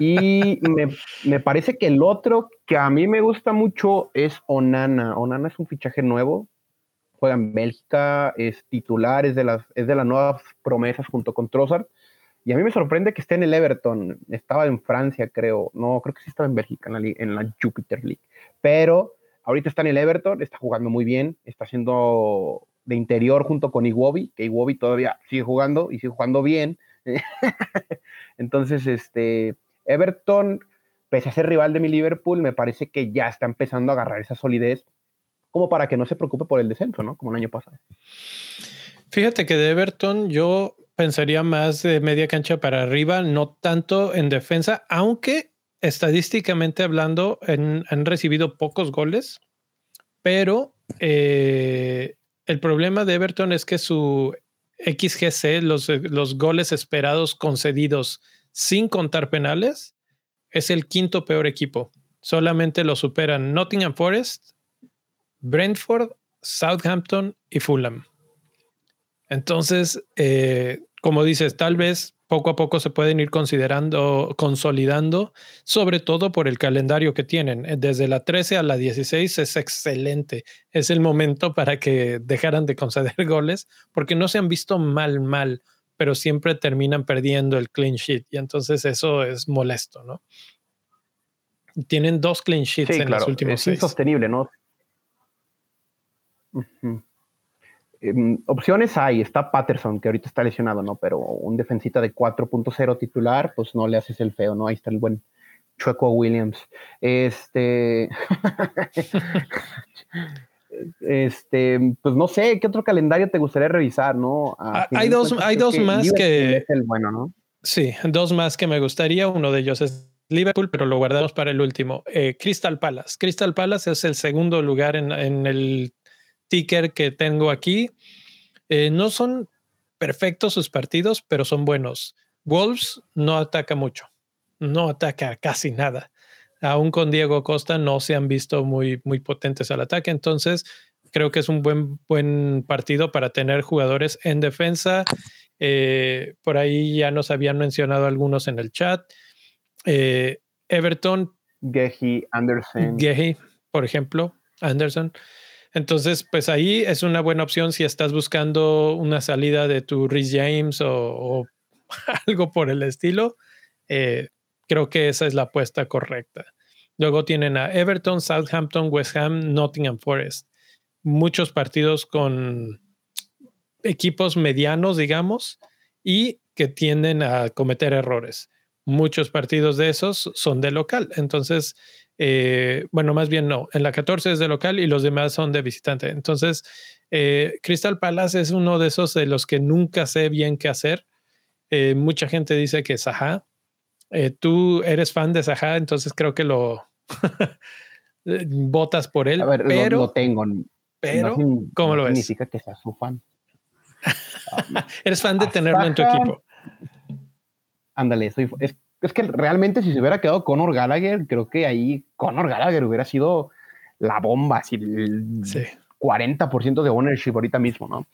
Y me, me, parece que el otro que a mí me gusta mucho es Onana. Onana es un fichaje nuevo juega en Bélgica, es titular, es de las, es de las nuevas promesas junto con Trossard. Y a mí me sorprende que esté en el Everton. Estaba en Francia, creo. No, creo que sí estaba en Bélgica, en la, en la Jupiter League. Pero ahorita está en el Everton, está jugando muy bien, está haciendo de interior junto con Iwobi, que Iwobi todavía sigue jugando y sigue jugando bien. Entonces, este, Everton, pese a ser rival de mi Liverpool, me parece que ya está empezando a agarrar esa solidez como para que no se preocupe por el descenso, ¿no? Como el año pasado. Fíjate que de Everton yo pensaría más de media cancha para arriba, no tanto en defensa, aunque estadísticamente hablando han recibido pocos goles, pero eh, el problema de Everton es que su XGC, los, los goles esperados concedidos sin contar penales, es el quinto peor equipo. Solamente lo superan Nottingham Forest, Brentford, Southampton y Fulham. Entonces, eh, como dices, tal vez poco a poco se pueden ir considerando, consolidando, sobre todo por el calendario que tienen. Eh, desde la 13 a la 16 es excelente. Es el momento para que dejaran de conceder goles, porque no se han visto mal, mal, pero siempre terminan perdiendo el clean sheet. Y entonces eso es molesto, ¿no? Tienen dos clean sheets en los últimos es insostenible, ¿no? Em, opciones hay, está Patterson, que ahorita está lesionado, ¿no? Pero un defensita de 4.0 titular, pues no le haces el feo, ¿no? Ahí está el buen Chueco Williams. Este. este, pues no sé, ¿qué otro calendario te gustaría revisar, no? Ah, hay dos, hay dos más que. Es el bueno, ¿no? Sí, dos más que me gustaría. Uno de ellos es Liverpool, pero lo guardamos para el último. Eh, Crystal Palace. Crystal Palace es el segundo lugar en, en el ticker que tengo aquí. Eh, no son perfectos sus partidos, pero son buenos. Wolves no ataca mucho, no ataca casi nada. Aún con Diego Costa no se han visto muy, muy potentes al ataque, entonces creo que es un buen, buen partido para tener jugadores en defensa. Eh, por ahí ya nos habían mencionado algunos en el chat. Eh, Everton. Gehi, Anderson. Gehi, por ejemplo, Anderson. Entonces, pues ahí es una buena opción si estás buscando una salida de tu Rhys James o, algo por el estilo. Eh, creo que esa es la apuesta correcta. Luego tienen a Everton, Southampton, West Ham, Nottingham Forest. Muchos partidos con equipos medianos, digamos, y que tienden a cometer errores. Muchos partidos de esos son de local. Entonces, eh, bueno, más bien no, en la 14 es de local y los demás son de visitante. Entonces, eh, Crystal Palace es uno de esos de los que nunca sé bien qué hacer. Eh, mucha gente dice que Saha. tú eres fan de Saha, entonces creo que lo votas por él. pero lo, tengo. Pero, ¿cómo lo ves? Significa que seas su fan. eres fan de tenerlo en tu equipo. Ándale, soy, es es que realmente si se hubiera quedado Conor Gallagher, creo que ahí Conor Gallagher hubiera sido la bomba, así el 40% de ownership ahorita mismo, ¿no?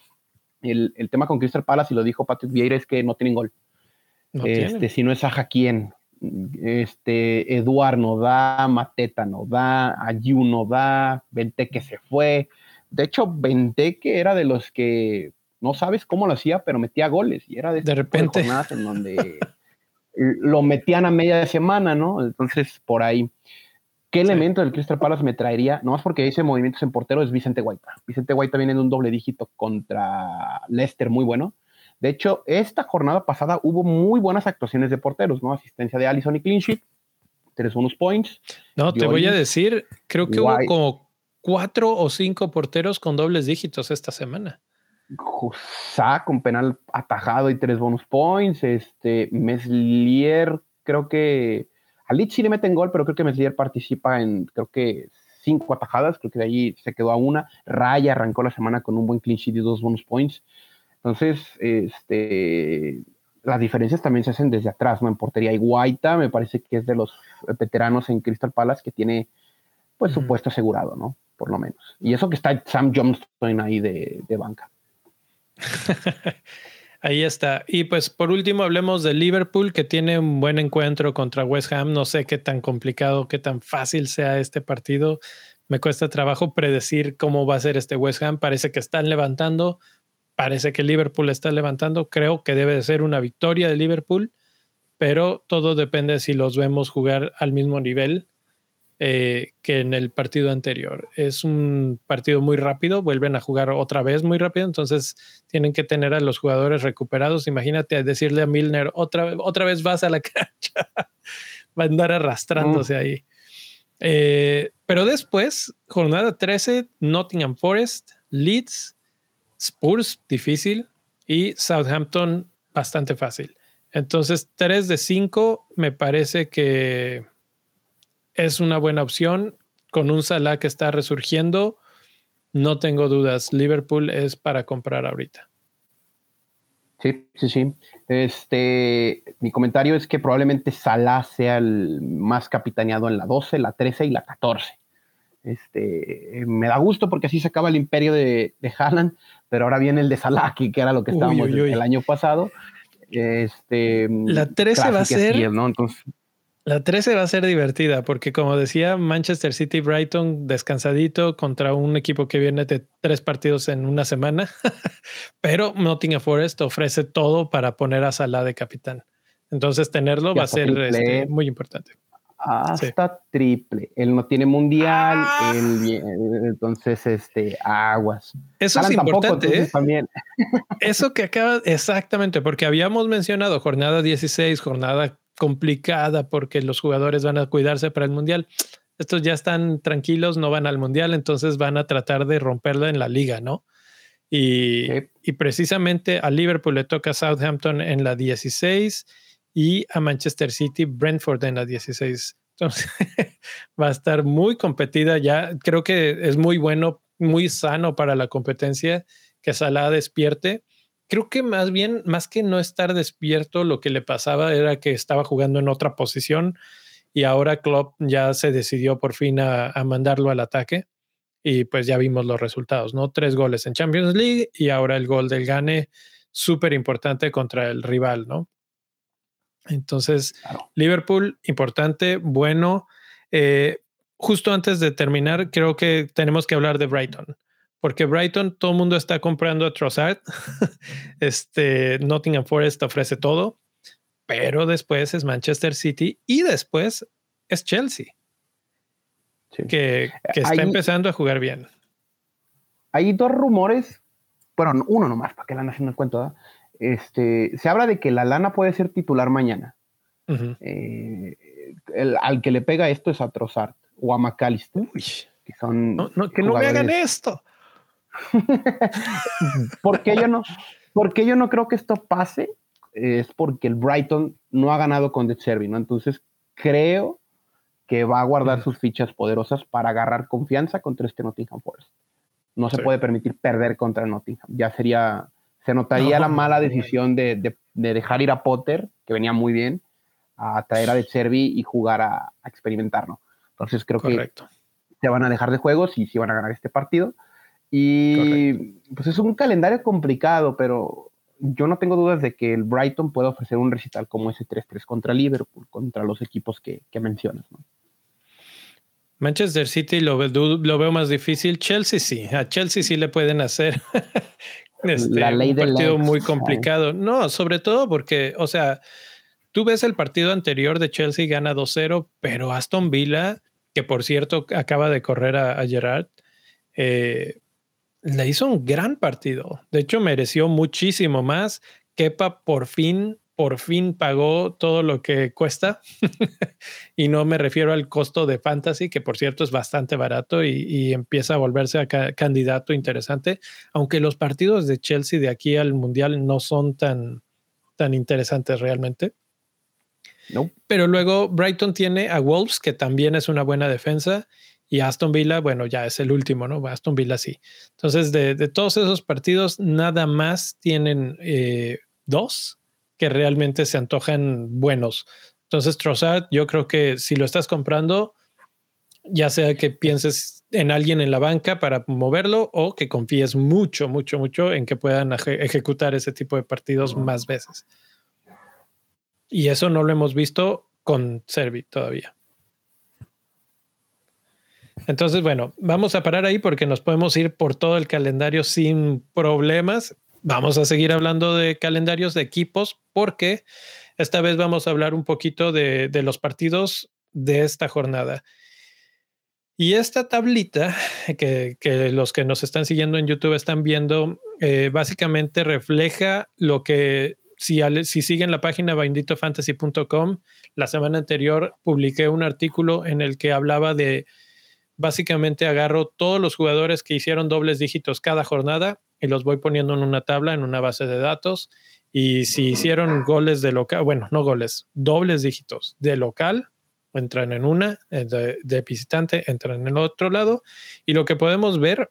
El, el, tema con Crystal Palace, y lo dijo Patrick Vieira, es que no tienen gol. este, si no es Aja, ¿quién? Este, Eduard no da, Mateta no da, Ayu no da, que se fue. De hecho, que era de los que no sabes cómo lo hacía, pero metía goles y era de, de repente en donde lo metían a media semana, ¿no? Entonces, por ahí. ¿Qué elemento del Crystal Palace me traería? No más porque dice movimientos en portero, es Vicente White. Vicente White viene en un doble dígito contra Leicester muy bueno. De hecho, esta jornada pasada hubo muy buenas actuaciones de porteros, ¿no? Asistencia de Allison y clean sheet, tres unos points. No, te voy a decir, creo que hubo como cuatro o cinco porteros con dobles dígitos esta semana. Josá con penal atajado y tres bonus points. Este, Meslier, creo que a Lich sí le meten gol, pero creo que Meslier participa en, creo que cinco atajadas, creo que de ahí se quedó a una. Raya arrancó la semana con un buen clean sheet y dos bonus points. Entonces, este, las diferencias también se hacen desde atrás, ¿no? En portería y Guaita, me parece que es de los veteranos en Crystal Palace que tiene, pues, su puesto asegurado, ¿no? Por lo menos. Y eso que está Sam Johnston ahí de banca. Ahí está. Y pues por último hablemos de Liverpool que tiene un buen encuentro contra West Ham. No sé qué tan complicado, qué tan fácil sea este partido. Me cuesta trabajo predecir cómo va a ser este West Ham. Parece que están levantando. Parece que Liverpool está levantando. Creo que debe de ser una victoria de Liverpool, pero todo depende si los vemos jugar al mismo nivel eh, que en el partido anterior. Es un partido muy rápido, vuelven a jugar otra vez muy rápido, entonces tienen que tener a los jugadores recuperados. Imagínate decirle a Milner, otra, otra vez vas a la cancha, va a andar arrastrándose ahí. Eh, pero después, jornada 13, Nottingham Forest, Leeds, Spurs, difícil, y Southampton, bastante fácil. Entonces, 3 de 5 me parece que es una buena opción. Con un Salah que está resurgiendo, no tengo dudas. Liverpool es para comprar ahorita. Sí, sí, sí. Este, mi comentario es que probablemente Salah sea el más capitaneado en la 12, la 13 y la 14. Este, me da gusto porque así se acaba el imperio de, de Haaland, pero ahora viene el de Salah, que era lo que estábamos el año pasado. Este, la 13 va a ser. ¿no? Entonces, la 13 va a ser divertida porque, como decía, Manchester City Brighton descansadito contra un equipo que viene de tres partidos en una semana, pero Nottingham Forest ofrece todo para poner a Salah de capitán. Entonces, tenerlo va a ser este, muy importante. Hasta triple. Él no tiene mundial, ah. entonces, este, aguas. Eso es importante. ¿eh? También. Eso que acaba, exactamente, porque habíamos mencionado jornada 16, jornada complicada porque los jugadores van a cuidarse para el mundial. Estos ya están tranquilos, no van al mundial, entonces van a tratar de romperlo en la liga, ¿no? Y, y precisamente a Liverpool le toca Southampton en la 16 y a Manchester City Brentford en la 16. Entonces va a estar muy competida ya. Creo que es muy bueno, muy sano para la competencia que Salah despierte creo que más bien, más que no estar despierto, lo que le pasaba era que estaba jugando en otra posición y ahora Klopp ya se decidió por fin a, mandarlo al ataque y pues ya vimos los resultados, ¿no? Tres goles en Champions League y ahora el gol del Gane, súper importante contra el rival, ¿no? Entonces, Liverpool, importante, bueno. Eh, justo antes de terminar, creo que tenemos que hablar de Brighton porque Brighton todo el mundo está comprando a Trossard. este Nottingham Forest ofrece todo, pero después es Manchester City y después es Chelsea, que, está empezando a jugar bien. Hay dos rumores, bueno, uno nomás, para que la nación no cuento. Este, se habla de que la lana puede ser titular mañana. Eh, al que le pega esto es a Trossard o a McAllister. que son que no me hagan esto. porque yo no, porque yo no creo que esto pase, es porque el Brighton no ha ganado con De Servi, ¿no? Entonces creo que va a guardar sus fichas poderosas para agarrar confianza contra este Nottingham Forest. No se puede permitir perder contra Nottingham. Ya sería, se notaría la mala decisión de, dejar ir a Potter, que venía muy bien, a traer a De Servi y jugar a, experimentar, ¿no? Entonces creo que se van a dejar de juegos y sí van a ganar este partido. Y pues es un calendario complicado, pero yo no tengo dudas de que el Brighton puede ofrecer un recital como ese 3-3 contra Liverpool, contra los equipos que, mencionas. Manchester City lo, lo, veo más difícil. Chelsea sí, a Chelsea sí le pueden hacer este, la ley un partido muy complicado. No, sobre todo porque, o sea, tú ves el partido anterior de Chelsea gana 2-0, pero Aston Villa, que por cierto acaba de correr a, a Gerard, eh, le hizo un gran partido. De hecho, mereció muchísimo más. Kepa por fin, por fin pagó todo lo que cuesta. y no me refiero al costo de fantasy, que por cierto es bastante barato y, empieza a volverse a candidato interesante. Aunque los partidos de Chelsea de aquí al Mundial no son tan, tan interesantes realmente. No. Pero luego Brighton tiene a Wolves, que también es una buena defensa, y Aston Villa, bueno, ya es el último, ¿no? Aston Villa sí. Entonces, de, todos esos partidos, nada más tienen eh, dos que realmente se antojan buenos. Entonces, Trossard, yo creo que si lo estás comprando, ya sea que pienses en alguien en la banca para moverlo o que confíes mucho, mucho, mucho en que puedan ejecutar ese tipo de partidos más veces. Y eso no lo hemos visto con Servi todavía. Entonces, bueno, vamos a parar ahí porque nos podemos ir por todo el calendario sin problemas. Vamos a seguir hablando de calendarios de equipos porque esta vez vamos a hablar un poquito de, los partidos de esta jornada. Y esta tablita que, los que nos están siguiendo en YouTube están viendo, eh, básicamente refleja lo que si, si siguen la página benditofantasy.com, la semana anterior publiqué un artículo en el que hablaba de básicamente agarro todos los jugadores que hicieron dobles dígitos cada jornada y los voy poniendo en una tabla, en una base de datos. Y si hicieron goles de local, bueno, no goles, dobles dígitos de local, entran en una, de, de visitante, entran en el otro lado. Y lo que podemos ver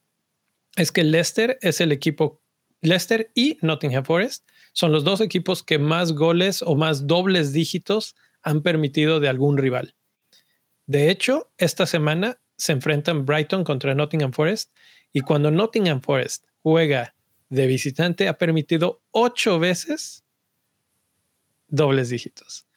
es que Leicester es el equipo, Leicester y Nottingham Forest son los dos equipos que más goles o más dobles dígitos han permitido de algún rival. De hecho, esta semana se enfrentan Brighton contra Nottingham Forest y cuando Nottingham Forest juega de visitante ha permitido ocho veces dobles dígitos.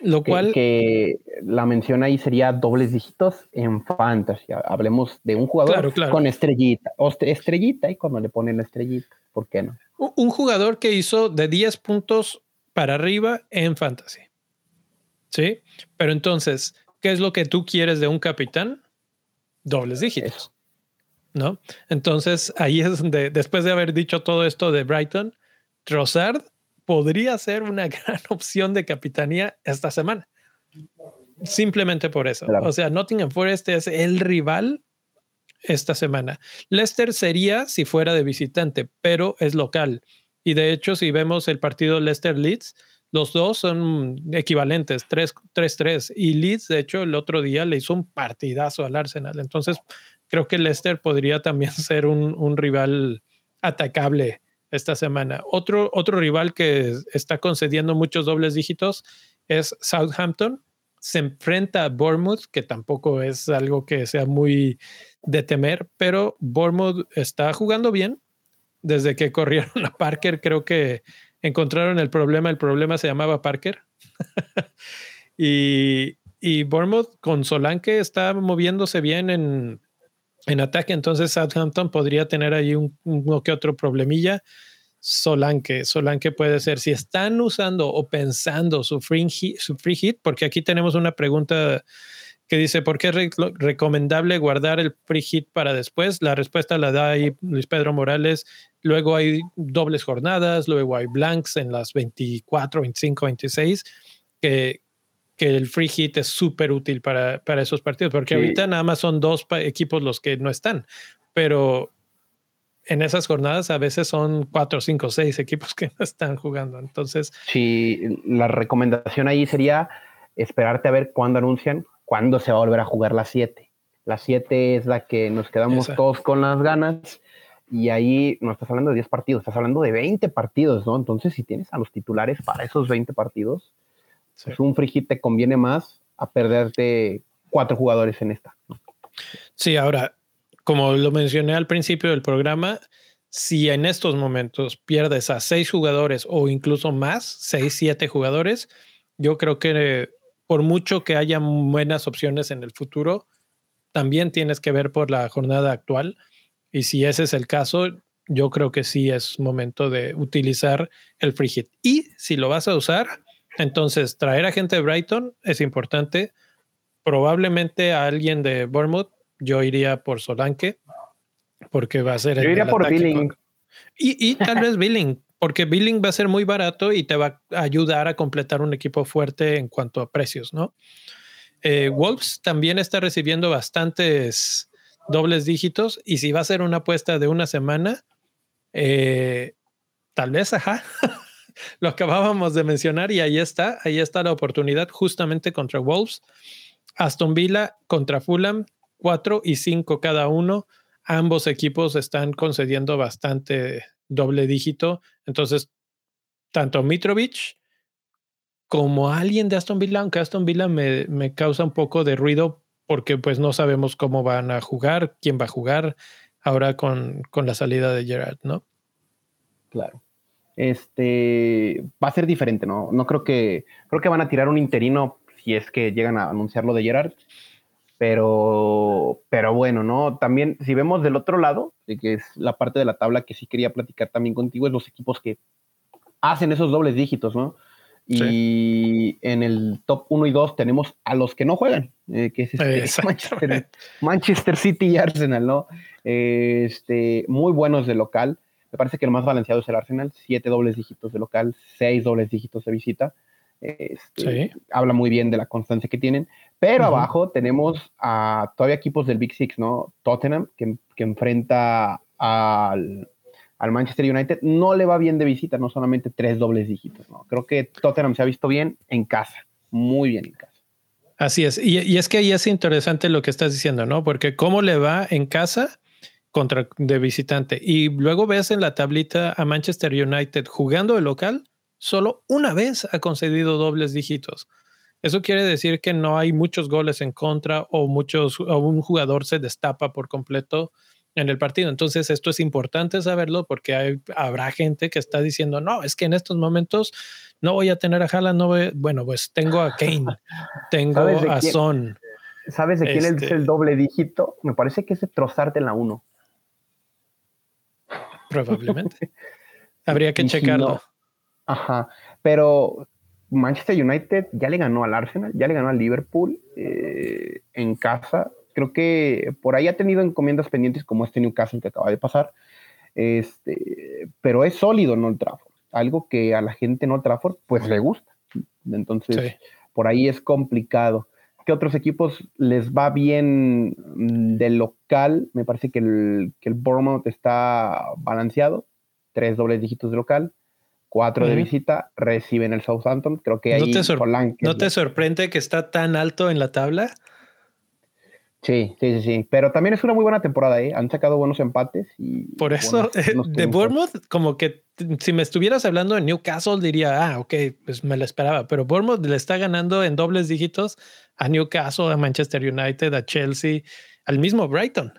Lo cual... Que la mención ahí sería dobles dígitos en fantasy. Hablemos de un jugador con estrellita. O estrellita y cuando le ponen la estrellita. ¿Por qué no? Un jugador que hizo de 10 puntos para arriba en fantasy. ¿Sí? Pero entonces, ¿qué es lo que tú quieres de un capitán? Dobles dígitos. ¿No? Entonces ahí es donde, después de haber dicho todo esto de Brighton, Trossard podría ser una gran opción de capitanía esta semana. Simplemente por eso. O sea, Nottingham Forest es el rival esta semana. Leicester sería si fuera de visitante, pero es local. Y de hecho, si vemos el partido Leicester Leeds, los dos son equivalentes, 3-3. Y Leeds, de hecho, el otro día le hizo un partidazo al Arsenal. Entonces, creo que Leicester podría también ser un, rival atacable esta semana. Otro, otro rival que está concediendo muchos dobles dígitos es Southampton. Se enfrenta a Bournemouth, que tampoco es algo que sea muy de temer, pero Bournemouth está jugando bien. Desde que corrieron a Parker, creo que encontraron el problema, el problema se llamaba Parker. y, y Bournemouth con Solanke está moviéndose bien en, en ataque, entonces Southampton podría tener ahí un, uno que otro problemilla. Solanke. Solanke puede ser, si están usando o pensando su free hit, su free porque aquí tenemos una pregunta que dice, ¿por qué es recomendable guardar el free hit para después? La respuesta la da ahí Luis Pedro Morales. Luego hay dobles jornadas, luego hay blanks en las 24, 25, 26, que, que el free hit es súper útil para, para, esos partidos, porque ahorita nada más son dos equipos los que no están, pero en esas jornadas a veces son cuatro, cinco, seis equipos que no están jugando. Entonces. Sí, la recomendación ahí sería esperarte a ver cuándo anuncian, cuándo se va a volver a jugar la 7. La 7 es la que nos quedamos todos con las ganas y ahí no estás hablando de 10 partidos, estás hablando de 20 partidos, ¿no? Entonces, si tienes a los titulares para esos 20 partidos, pues un free te conviene más a perderte cuatro jugadores en esta. Sí, ahora, como lo mencioné al principio del programa, si en estos momentos pierdes a seis jugadores o incluso más, seis, siete jugadores, yo creo que por mucho que haya buenas opciones en el futuro, también tienes que ver por la jornada actual. Y si ese es el caso, yo creo que sí es momento de utilizar el free hit. Y si lo vas a usar, entonces traer a gente de Brighton es importante. Probablemente a alguien de Bournemouth yo iría por Solanke, porque va a ser. Yo iría por Billing. Y, tal vez Billing, porque Billing va a ser muy barato y te va a ayudar a completar un equipo fuerte en cuanto a precios, ¿no? Eh, Wolves también está recibiendo bastantes dobles dígitos y si va a ser una apuesta de una semana, eh, tal vez, ajá, lo acabábamos de mencionar y ahí está, ahí está la oportunidad justamente contra Wolves. Aston Villa contra Fulham 4 y 5 cada uno. Ambos equipos están concediendo bastante doble dígito. Entonces, tanto Mitrovic como alguien de Aston Villa, aunque Aston Villa me, me, causa un poco de ruido porque pues no sabemos cómo van a jugar, quién va a jugar ahora con, con la salida de Gerard, ¿no? Claro. Este va a ser diferente, ¿no? No creo que creo que van a tirar un interino si es que llegan a anunciarlo de Gerard pero, pero bueno, ¿no? También, si vemos del otro lado, que es la parte de la tabla que sí quería platicar también contigo, es los equipos que hacen esos dobles dígitos, ¿no? Y en el top 1 y 2 tenemos a los que no juegan, eh, que es este, Manchester, City y Arsenal, ¿no? este, muy buenos de local. Me parece que el más balanceado es el Arsenal, siete dobles dígitos de local, seis dobles dígitos de visita. Este, habla muy bien de la constancia que tienen. Pero abajo tenemos a todavía equipos del Big Six, ¿no? Tottenham, que, enfrenta al, Manchester United, no le va bien de visita, no solamente tres dobles dígitos, ¿no? Creo que Tottenham se ha visto bien en casa, muy bien en casa. Así es. Y, y, es que ahí es interesante lo que estás diciendo, ¿no? Porque cómo le va en casa contra de visitante. Y luego ves en la tablita a Manchester United jugando de local solo una vez ha concedido dobles dígitos. Eso quiere decir que no hay muchos goles en contra o muchos o un jugador se destapa por completo en el partido. Entonces, esto es importante saberlo porque hay, habrá gente que está diciendo, no, es que en estos momentos no voy a tener a Haaland, no voy, bueno, pues tengo a Kane, tengo a Son. ¿Sabes de quién es el este doble dígito? Me parece que es trozarte en la 1. Probablemente. Habría que checarlo. Ajá, pero Manchester United ya le ganó al Arsenal, ya le ganó al Liverpool eh, en casa. Creo que por ahí ha tenido encomiendas pendientes como este Newcastle que acaba de pasar. Este, pero es sólido no el Trafford, algo que a la gente no Trafford pues le gusta. Entonces, por ahí es complicado. ¿Qué otros equipos les va bien de local? Me parece que el, que el Bournemouth está balanceado, tres dobles dígitos de local cuatro de visita, reciben el Southampton. Creo que ahí ¿No te, ¿No te sorprende que está tan alto en la tabla? Sí, sí, sí, sí. Pero también es una muy buena temporada, ¿eh? Han sacado buenos empates y. Por eso, de Bournemouth, como que si me estuvieras hablando de Newcastle, diría, ah, ok, pues me lo esperaba. Pero Bournemouth le está ganando en dobles dígitos a Newcastle, a Manchester United, a Chelsea, al mismo Brighton.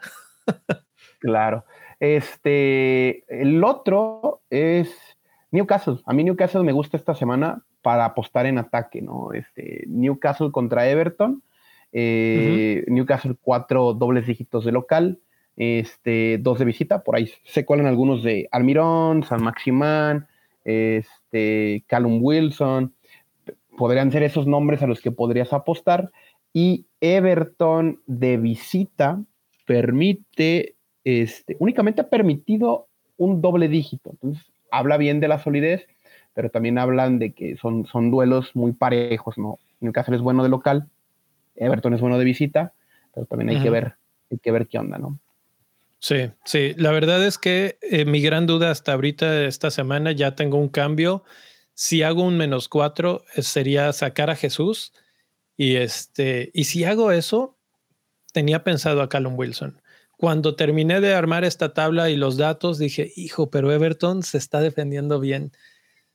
claro. Este, el otro es Newcastle, a mí Newcastle me gusta esta semana para apostar en ataque, ¿no? Este, Newcastle contra Everton, eh, Newcastle cuatro dobles dígitos de local, este, dos de visita, por ahí se cuelan algunos de Almirón, San Maximán, este, Callum Wilson, podrían ser esos nombres a los que podrías apostar. Y Everton de visita permite, este, únicamente ha permitido un doble dígito. Entonces, habla bien de la solidez, pero también hablan de que son, son duelos muy parejos, ¿no? Caso es bueno de local, Everton es bueno de visita, pero también hay que ver, hay que ver qué onda, ¿no? Sí, sí, la verdad es que eh, mi gran duda hasta ahorita, esta semana, ya tengo un cambio. Si hago un menos cuatro, eh, sería sacar a Jesús. Y este, y si hago eso, tenía pensado a Callum Wilson. Cuando terminé de armar esta tabla y los datos, dije, hijo, pero Everton se está defendiendo bien.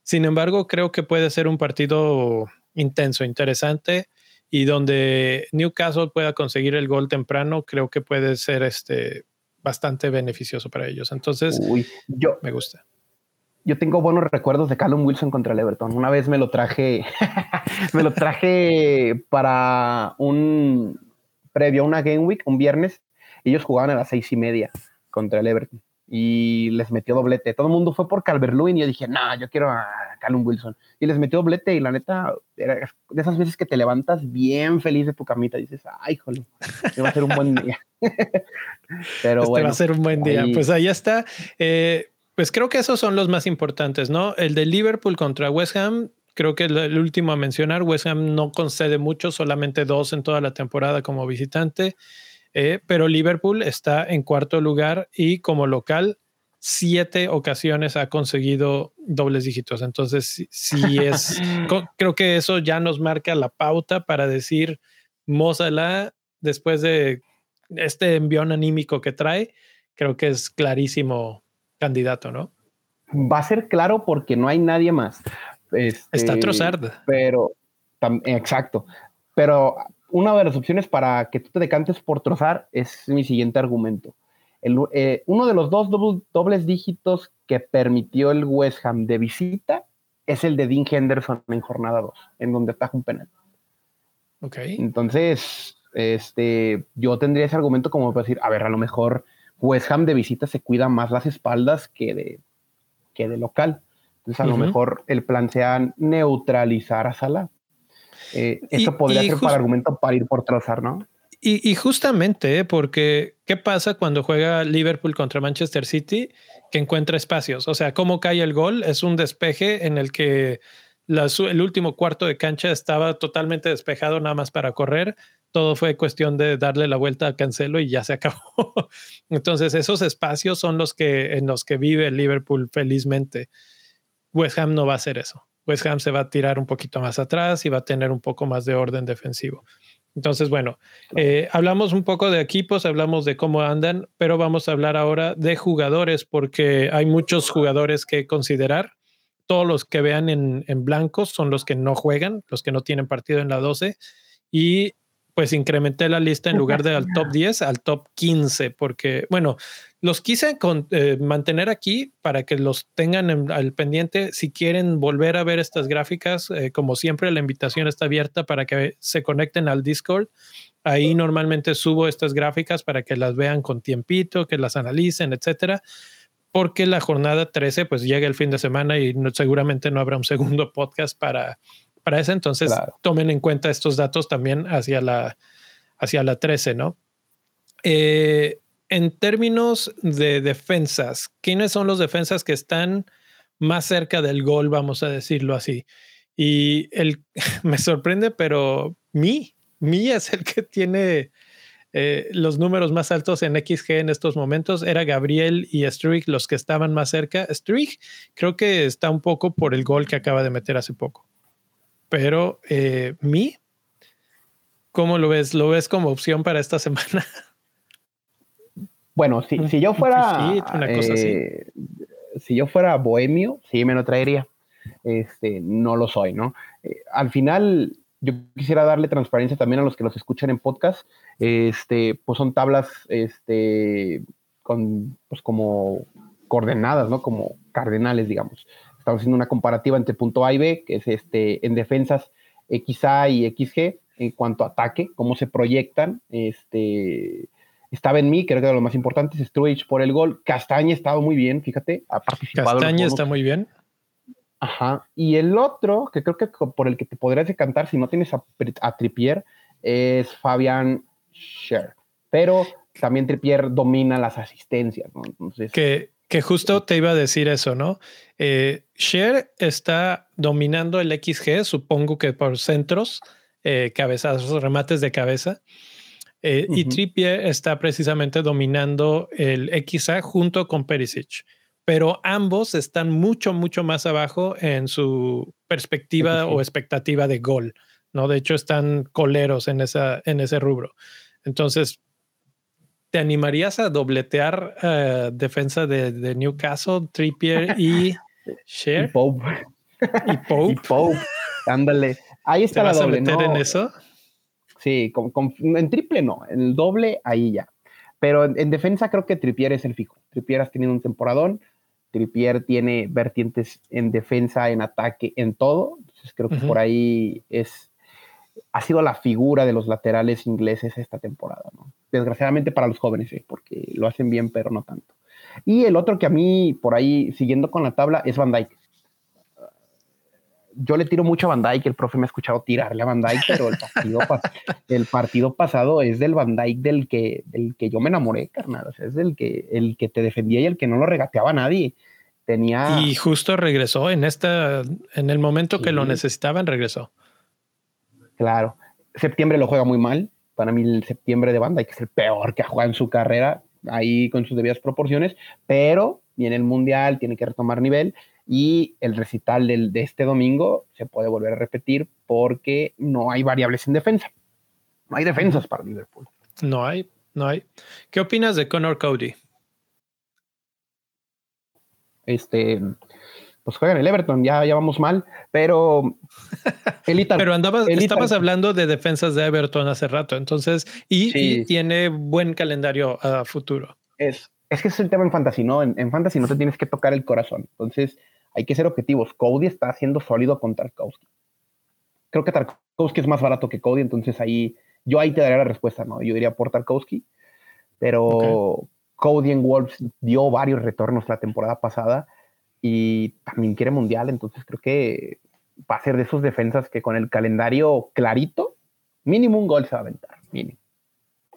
Sin embargo, creo que puede ser un partido intenso, interesante y donde Newcastle pueda conseguir el gol temprano, creo que puede ser este bastante beneficioso para ellos. Entonces, yo, me gusta. Yo tengo buenos recuerdos de Callum Wilson contra el Everton. Una vez me lo traje, me lo traje para un previo a una Game Week, un viernes. Ellos jugaban a las seis y media contra el Everton y les metió doblete. Todo el mundo fue por calvert y yo dije, no, yo quiero a Callum Wilson. Y les metió doblete y la neta, era de esas veces que te levantas bien feliz de tu camita y dices, ay, jole, va a ser un buen día. Pero este bueno. va a ser un buen día. Pues ahí está. Eh, pues creo que esos son los más importantes, ¿no? El de Liverpool contra West Ham, creo que el último a mencionar. West Ham no concede mucho, solamente dos en toda la temporada como visitante. Eh, pero Liverpool está en cuarto lugar y como local siete ocasiones ha conseguido dobles dígitos. Entonces, sí, es, creo que eso ya nos marca la pauta para decir Mozala, después de este envión anímico que trae, creo que es clarísimo candidato, ¿no? Va a ser claro porque no hay nadie más. Está este, Trossard. Pero, exacto. Pero una de las opciones para que tú te decantes por trozar es mi siguiente argumento. Eh, uno de los dos dobles dígitos que permitió el West Ham de visita es el de Dean Henderson en jornada 2, en donde está un penal. Ok. Entonces, este, yo tendría ese argumento como para decir, a ver, a lo mejor West Ham de visita se cuida más las espaldas que de, que de local. Entonces, a lo mejor el plan sea neutralizar a Salah. Eh, eso podría ser para argumento para ir por trozar, ¿no? Y, justamente, ¿eh? porque ¿qué pasa cuando juega Liverpool contra Manchester City? Que encuentra espacios. O sea, cómo cae el gol es un despeje en el que el último cuarto de cancha estaba totalmente despejado nada más para correr. Todo fue cuestión de darle la vuelta a Cancelo y ya se acabó. Entonces, esos espacios son los que en los que vive Liverpool felizmente. West Ham no va a hacer eso. West Ham se va a tirar un poquito más atrás y va a tener un poco más de orden defensivo. Entonces, bueno, eh, hablamos un poco de equipos, hablamos de cómo andan, pero vamos a hablar ahora de jugadores porque hay muchos jugadores que considerar. Todos los que vean en, en blancos son los que no juegan, los que no tienen partido en la 12. Y pues incrementé la lista en lugar del top 10 al top 15, porque, bueno, los quise eh, mantener aquí para que los tengan al pendiente. Si quieren volver a ver estas gráficas, eh, como siempre, la invitación está abierta para que se conecten al Discord. Ahí normalmente subo estas gráficas para que las vean con tiempito, que las analicen, etcétera. Porque la jornada 13, pues llega el fin de semana y seguramente no habrá un segundo podcast para, para eso. Entonces, tomen en cuenta estos datos también hacia la, hacia la 13, ¿no? Eh, en términos de defensas, ¿quiénes son los defensas que están más cerca del gol, vamos a decirlo así? Y el, me sorprende, pero mi, mi es el que tiene eh, los números más altos en XG en estos momentos. Era Gabriel y Strick los que estaban más cerca. Strick creo que está un poco por el gol que acaba de meter hace poco. Pero eh, mi, ¿cómo lo ves? ¿Lo ves como opción para esta semana? Bueno, si, si yo fuera. Eh, si yo fuera bohemio, sí me lo traería. Este, no lo soy, ¿no? Eh, al final, yo quisiera darle transparencia también a los que los escuchan en podcast. Este, pues son tablas, este, con, pues como coordenadas, ¿no? Como cardenales, digamos. Estamos haciendo una comparativa entre punto A y B, que es este, en defensas XA y XG, en cuanto a ataque, cómo se proyectan, este, Estaba en mí, creo que era lo más importante, Struich por el gol. Castaña estaba muy bien, fíjate, ha participado. Castaña está muy bien. Ajá. Y el otro, que creo que por el que te podrías decantar si no tienes a, a Tripier, es Fabian Scher. Pero también Tripier domina las asistencias, ¿no? Entonces. Que, que justo te iba a decir eso, ¿no? Eh, Scher está dominando el XG, supongo que por centros, eh, cabezazos, remates de cabeza. Eh, y Trippier está precisamente dominando el XA junto con Perisic. Pero ambos están mucho, mucho más abajo en su perspectiva o expectativa de gol. ¿no? De hecho, están coleros en, esa, en ese rubro. Entonces, ¿te animarías a dobletear uh, defensa de, de, Newcastle, Trippier y Share? Y Pope. Y Pope. y Pope. Ándale. Ahí está ¿Te la vas doble. a meter no, en eso? Sí, con, con, en triple no, en el doble ahí ya. Pero en, en, defensa creo que Trippier es el fijo. Trippier has tenido un temporadón. Trippier tiene vertientes en defensa, en ataque, en todo. Entonces creo que uh -huh. por ahí es ha sido la figura de los laterales ingleses esta temporada, ¿no? Desgraciadamente para los jóvenes, ¿eh? porque lo hacen bien, pero no tanto. Y el otro que a mí, por ahí, siguiendo con la tabla, es Van Dyke. Yo le tiro mucho a Van Dyke, el profe me ha escuchado tirarle a Van Dyke, pero el partido, el partido pasado es del Van Dyke del que, del que yo me enamoré, carnal. O sea, es del que, el que te defendía y el que no lo regateaba a nadie. Tenía... Y justo regresó en esta, en el momento sí. que lo necesitaban, regresó. Claro. Septiembre lo juega muy mal. Para mí el septiembre de banda, que es el peor que ha jugado en su carrera, ahí con sus debidas proporciones, pero viene el Mundial, tiene que retomar nivel y el recital del, de este domingo se puede volver a repetir porque no hay variables en defensa. No hay defensas para Liverpool. No hay, no hay. ¿Qué opinas de Connor Cody? Este, pues juegan el Everton, ya, ya vamos mal, pero Elita, pero andabas, Elita, estabas hablando de defensas de Everton hace rato, entonces, y, sí. y tiene buen calendario a futuro. Es, es que ese es el tema en Fantasy, ¿no? En, en, Fantasy no te tienes que tocar el corazón, entonces hay que ser objetivos. Cody está haciendo sólido con Tarkowski. Creo que Tarkowski es más barato que Cody, entonces ahí, yo ahí te daría la respuesta, ¿no? Yo diría por Tarkowski, pero okay. Cody en Wolves dio varios retornos la temporada pasada y también quiere mundial, entonces creo que va a ser de esos defensas que con el calendario clarito, mínimo un gol se va a aventar, mínimo.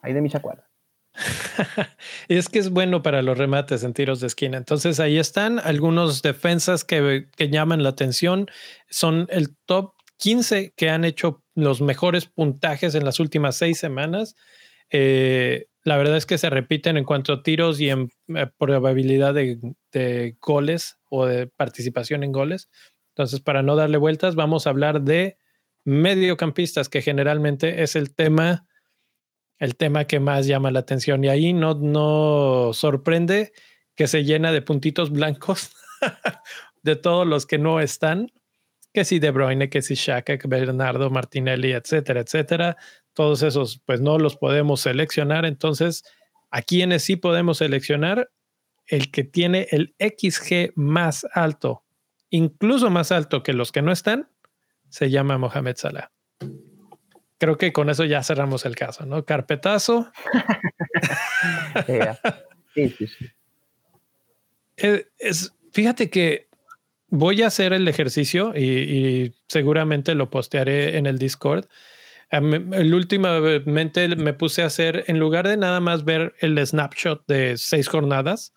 Ahí de mis acuerdos. es que es bueno para los remates en tiros de esquina. Entonces ahí están algunos defensas que, que llaman la atención. Son el top 15 que han hecho los mejores puntajes en las últimas seis semanas. Eh, la verdad es que se repiten en cuanto a tiros y en eh, probabilidad de, de, goles o de participación en goles. Entonces, para no darle vueltas, vamos a hablar de mediocampistas, que generalmente es el tema, el tema que más llama la atención. Y ahí no, no sorprende que se llena de puntitos blancos de todos los que no están, que si De Bruyne, que si Shaka, Bernardo Martinelli, etcétera, etcétera. Todos esos, pues no los podemos seleccionar. Entonces, a quienes sí podemos seleccionar, el que tiene el XG más alto, incluso más alto que los que no están, se llama Mohamed Salah. Creo que con eso ya cerramos el caso, ¿no? Carpetazo. sí, sí, sí. Es, es, fíjate que voy a hacer el ejercicio y, y seguramente lo postearé en el Discord. El últimamente me puse a hacer, en lugar de nada más ver el snapshot de seis jornadas,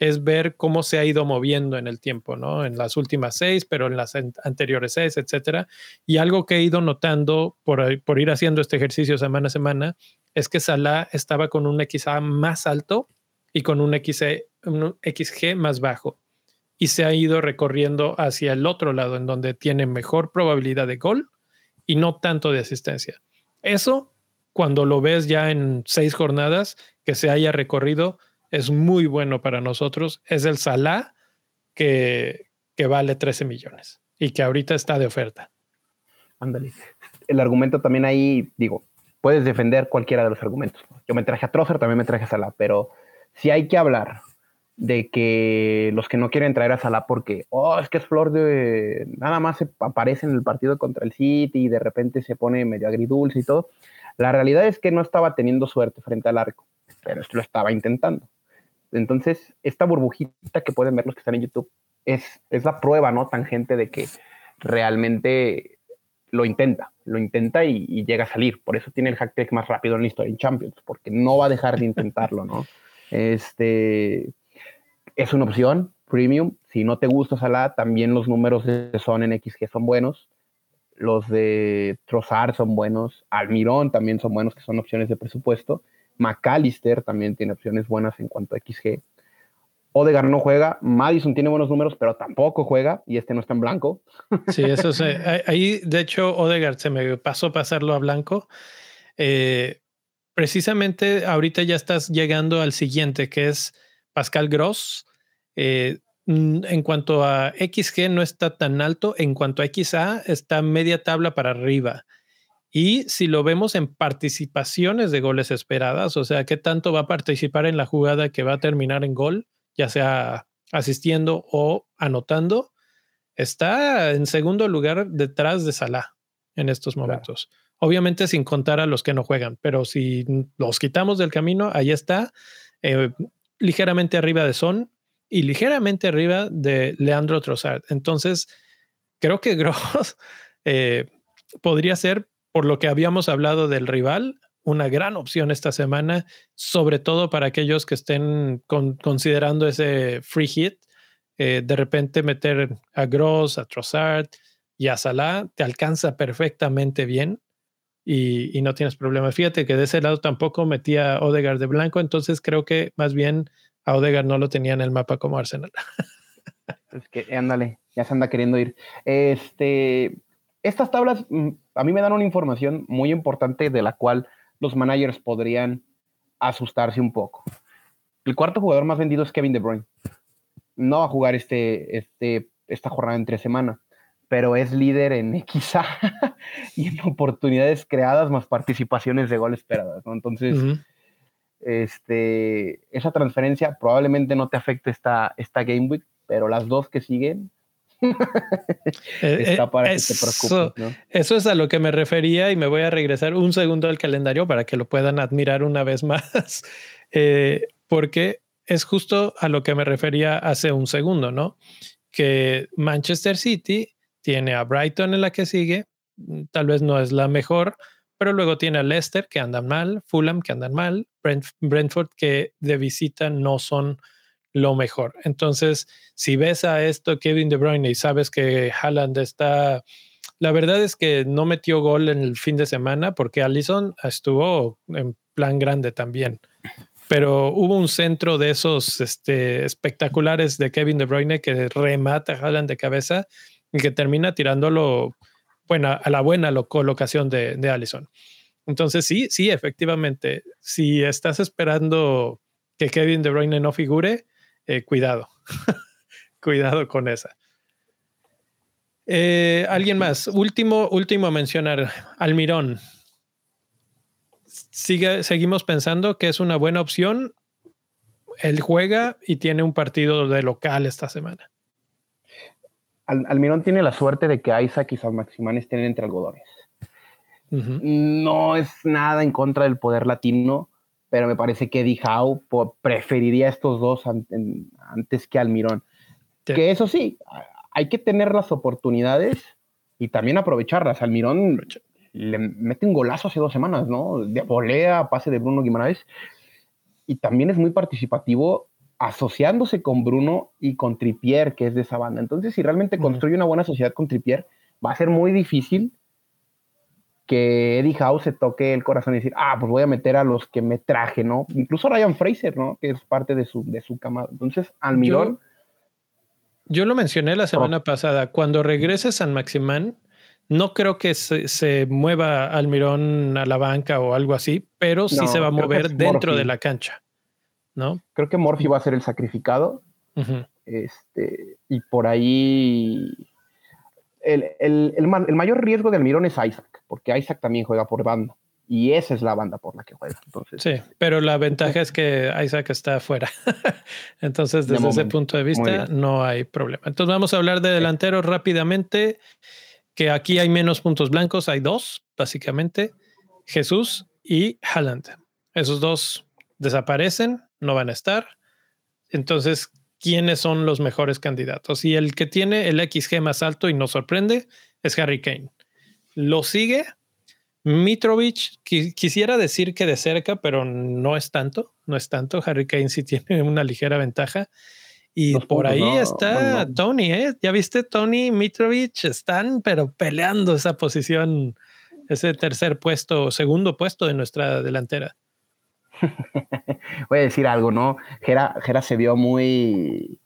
es ver cómo se ha ido moviendo en el tiempo, ¿no? En las últimas seis, pero en las anteriores seis, etcétera. Y algo que he ido notando por, por ir haciendo este ejercicio semana a semana es que Salah estaba con un XA más alto y con un, XE, un XG más bajo. Y se ha ido recorriendo hacia el otro lado, en donde tiene mejor probabilidad de gol y no tanto de asistencia. Eso, cuando lo ves ya en seis jornadas, que se haya recorrido, es muy bueno para nosotros. Es el Salah que, que vale 13 millones y que ahorita está de oferta. Ándale. El argumento también ahí, digo, puedes defender cualquiera de los argumentos. Yo me traje a Trozer, también me traje a Salah, pero si hay que hablar de que los que no quieren traer a Salah porque, oh, es que es flor de... Nada más se aparece en el partido contra el City y de repente se pone medio agridulce y todo. La realidad es que no estaba teniendo suerte frente al arco. pero lo estaba intentando. Entonces, esta burbujita que pueden ver los que están en YouTube es, es la prueba, ¿no? Tangente de que realmente lo intenta, lo intenta y, llega a salir. Por eso tiene el hack más rápido en la historia en Champions, porque no va a dejar de intentarlo, ¿no? Este es una opción premium. Si no te gusta Salah, también los números de Son en XG son buenos. Los de Trossard son buenos. Almirón también son buenos, que son opciones de presupuesto. McAllister también tiene opciones buenas en cuanto a XG. Odegaard no juega, Madison tiene buenos números, pero tampoco juega y este no está en blanco. Sí, eso se, ahí de hecho Odegaard se me pasó pasarlo a blanco. Eh, precisamente ahorita ya estás llegando al siguiente, que es Pascal Gross. Eh, en cuanto a XG no está tan alto, en cuanto a XA está media tabla para arriba. Y si lo vemos en participaciones de goles esperadas, o sea, qué tanto va a participar en la jugada que va a terminar en gol, ya sea asistiendo o anotando, está en segundo lugar detrás de Salah en estos momentos. Obviamente sin contar a los que no juegan, pero si los quitamos del camino, ahí está, eh, ligeramente arriba de Son y ligeramente arriba de Leandro Trossard. Entonces, creo que Gross eh, podría ser, por lo que habíamos hablado del rival, una gran opción esta semana, sobre todo para aquellos que estén considerando ese free hit. Eh, de repente meter a Gross, a Trossard y a Salah te alcanza perfectamente bien y, no tienes problema. Fíjate que de ese lado tampoco metía Odegaard de blanco, entonces creo que más bien a Odegaard no lo tenía en el mapa como Arsenal. Es que ándale, ya se anda queriendo ir. Este, estas tablas mm, a mí me dan una información muy importante de la cual los managers podrían asustarse un poco. El cuarto jugador más vendido es Kevin De Bruyne. No va a jugar este, este, esta jornada entre semana, pero es líder en XA y en oportunidades creadas más participaciones de gol esperadas. Entonces, este, esa transferencia probablemente no te afecte esta, esta Game Week, pero las dos que siguen Eh, para eso, Eso es a lo que me refería y me voy a regresar un segundo al calendario para que lo puedan admirar una vez más, eh, porque es justo a lo que me refería hace un segundo, ¿no? Que Manchester City tiene a Brighton en la que sigue, tal vez no es la mejor, pero luego tiene a Leicester que andan mal, Fulham que andan mal, Brentford que de visita no son lo mejor. Entonces, si ves a esto Kevin De Bruyne y sabes que Haaland está, la verdad es que no metió gol en el fin de semana porque Allison estuvo en plan grande también. Pero hubo un centro de esos este, espectaculares de Kevin De Bruyne que remata a Haaland de cabeza y que termina tirándolo bueno, a la buena colocación de, de Allison. Entonces, sí, sí, efectivamente, si estás esperando que Kevin De Bruyne no figure, eh, cuidado, cuidado con esa. Eh, Alguien más, último, último a mencionar, Almirón. Sigue, seguimos pensando que es una buena opción. Él juega y tiene un partido de local esta semana. Almirón tiene la suerte de que Isaac y San Maximán estén entre algodones. No es nada en contra del poder latino, pero me parece que Eddie Howe preferiría estos dos antes que Almirón. Que eso sí, hay que tener las oportunidades y también aprovecharlas. Almirón le mete un golazo hace dos semanas, ¿no? De volea, pase de Bruno Guimaraes. Y también es muy participativo asociándose con Bruno y con Tripier, que es de esa banda. Entonces, si realmente construye una buena sociedad con Tripier, va a ser muy difícil que Eddie Howe se toque el corazón y decir, ah, pues voy a meter a los que me traje, ¿no? Incluso Ryan Fraser, ¿no? Que es parte de su, de su cama. Entonces, Almirón. Yo, yo lo mencioné la semana pasada. Cuando regrese San Maximán, no creo que se, se, mueva Almirón a la banca o algo así, pero sí se va a mover dentro de la cancha, ¿no? Creo que Morphy va a ser el sacrificado. Este, y por ahí el, el, el, mayor riesgo de Almirón es Isaac, porque Isaac también juega por banda. Y esa es la banda por la que juega. Entonces, sí, pero la ventaja es que Isaac está afuera. Entonces, desde ese punto de vista, no hay problema. Entonces, vamos a hablar de delanteros rápidamente, que aquí hay menos puntos blancos, hay dos, básicamente, Jesús y Haaland. Esos dos desaparecen, no van a estar. Entonces, ¿quiénes son los mejores candidatos? Y el que tiene el XG más alto y nos sorprende es Harry Kane. Lo sigue Mitrovic, quisiera decir que de cerca, pero no es tanto, no es tanto. Harry Kane sí tiene una ligera ventaja. Y por ahí está Tony, ¿eh? Ya viste, Tony Mitrovic están, pero peleando esa posición, ese tercer puesto, segundo puesto de nuestra delantera. Voy a decir algo, ¿no? Gera, se vio muy,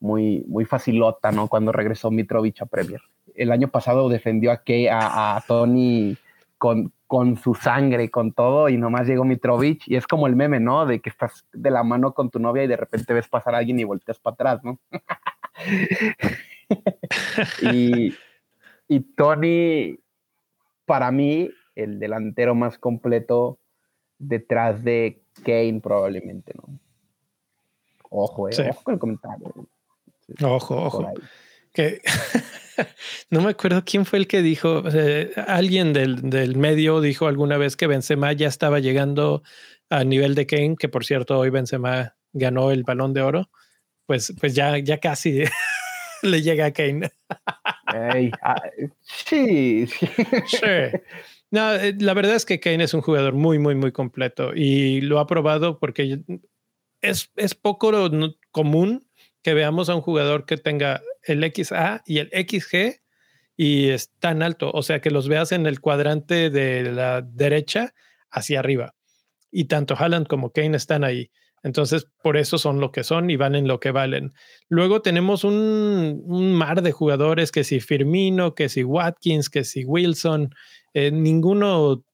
muy, muy facilota, ¿no? Cuando regresó Mitrovic a Premier. El año pasado defendió a, que, a, Tony con, con su sangre, con todo, y nomás llegó Mitrovic, y es como el meme, ¿no? De que estás de la mano con tu novia y de repente ves pasar a alguien y volteas para atrás, ¿no? y, y Tony, para mí, el delantero más completo detrás de Kane probablemente, ¿no? Ojo, eh, ojo con el comentario. ojo, ojo. Que no me acuerdo quién fue el que dijo, alguien del, del, medio dijo alguna vez que Benzema ya estaba llegando a nivel de Kane, que por cierto hoy Benzema ganó el balón de oro, pues, pues ya, ya casi le llega a Kane. Ah, sí, sí. Eh, la verdad es que Kane es un jugador muy, muy, muy completo y lo ha probado porque es, es poco común que veamos a un jugador que tenga el XA y el XG y es tan alto, o sea, que los veas en el cuadrante de la derecha hacia arriba. Y tanto Haaland como Kane están ahí. Entonces, por eso son lo que son y valen lo que valen. Luego tenemos un, un mar de jugadores que si Firmino, que si Watkins, que si Wilson, eh, ninguno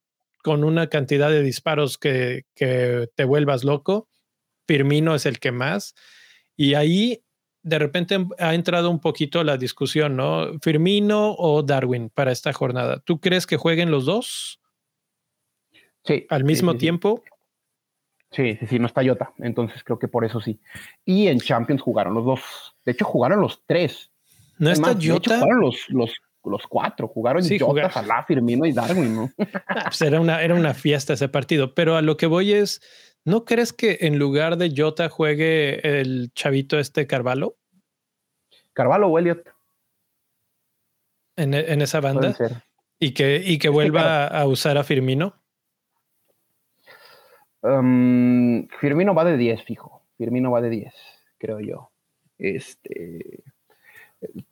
con una cantidad de disparos que, te vuelvas loco. Firmino es el que más. Y ahí de repente ha entrado un poquito la discusión, ¿no? Firmino o Darwin para esta jornada. ¿Tú crees que jueguen los dos? Sí. ¿Al mismo tiempo? Sí, sí, sí, no está Jota. Entonces creo que por eso sí. Y en Champions jugaron los dos. De hecho, jugaron los tres. ¿No está Jota? jugaron los, los, los cuatro. Jugaron sí, Jota, Salah, Firmino y Darwin, ¿no? Pues era, una, era una fiesta ese partido. Pero a lo que voy es, ¿no crees que en lugar de Jota juegue el chavito este Carvalho? Carvalho o Elliot. En, en esa banda. Y que, y que vuelva a usar a Firmino. Um, Firmino va de 10, fijo. Firmino va de 10, creo yo. Este.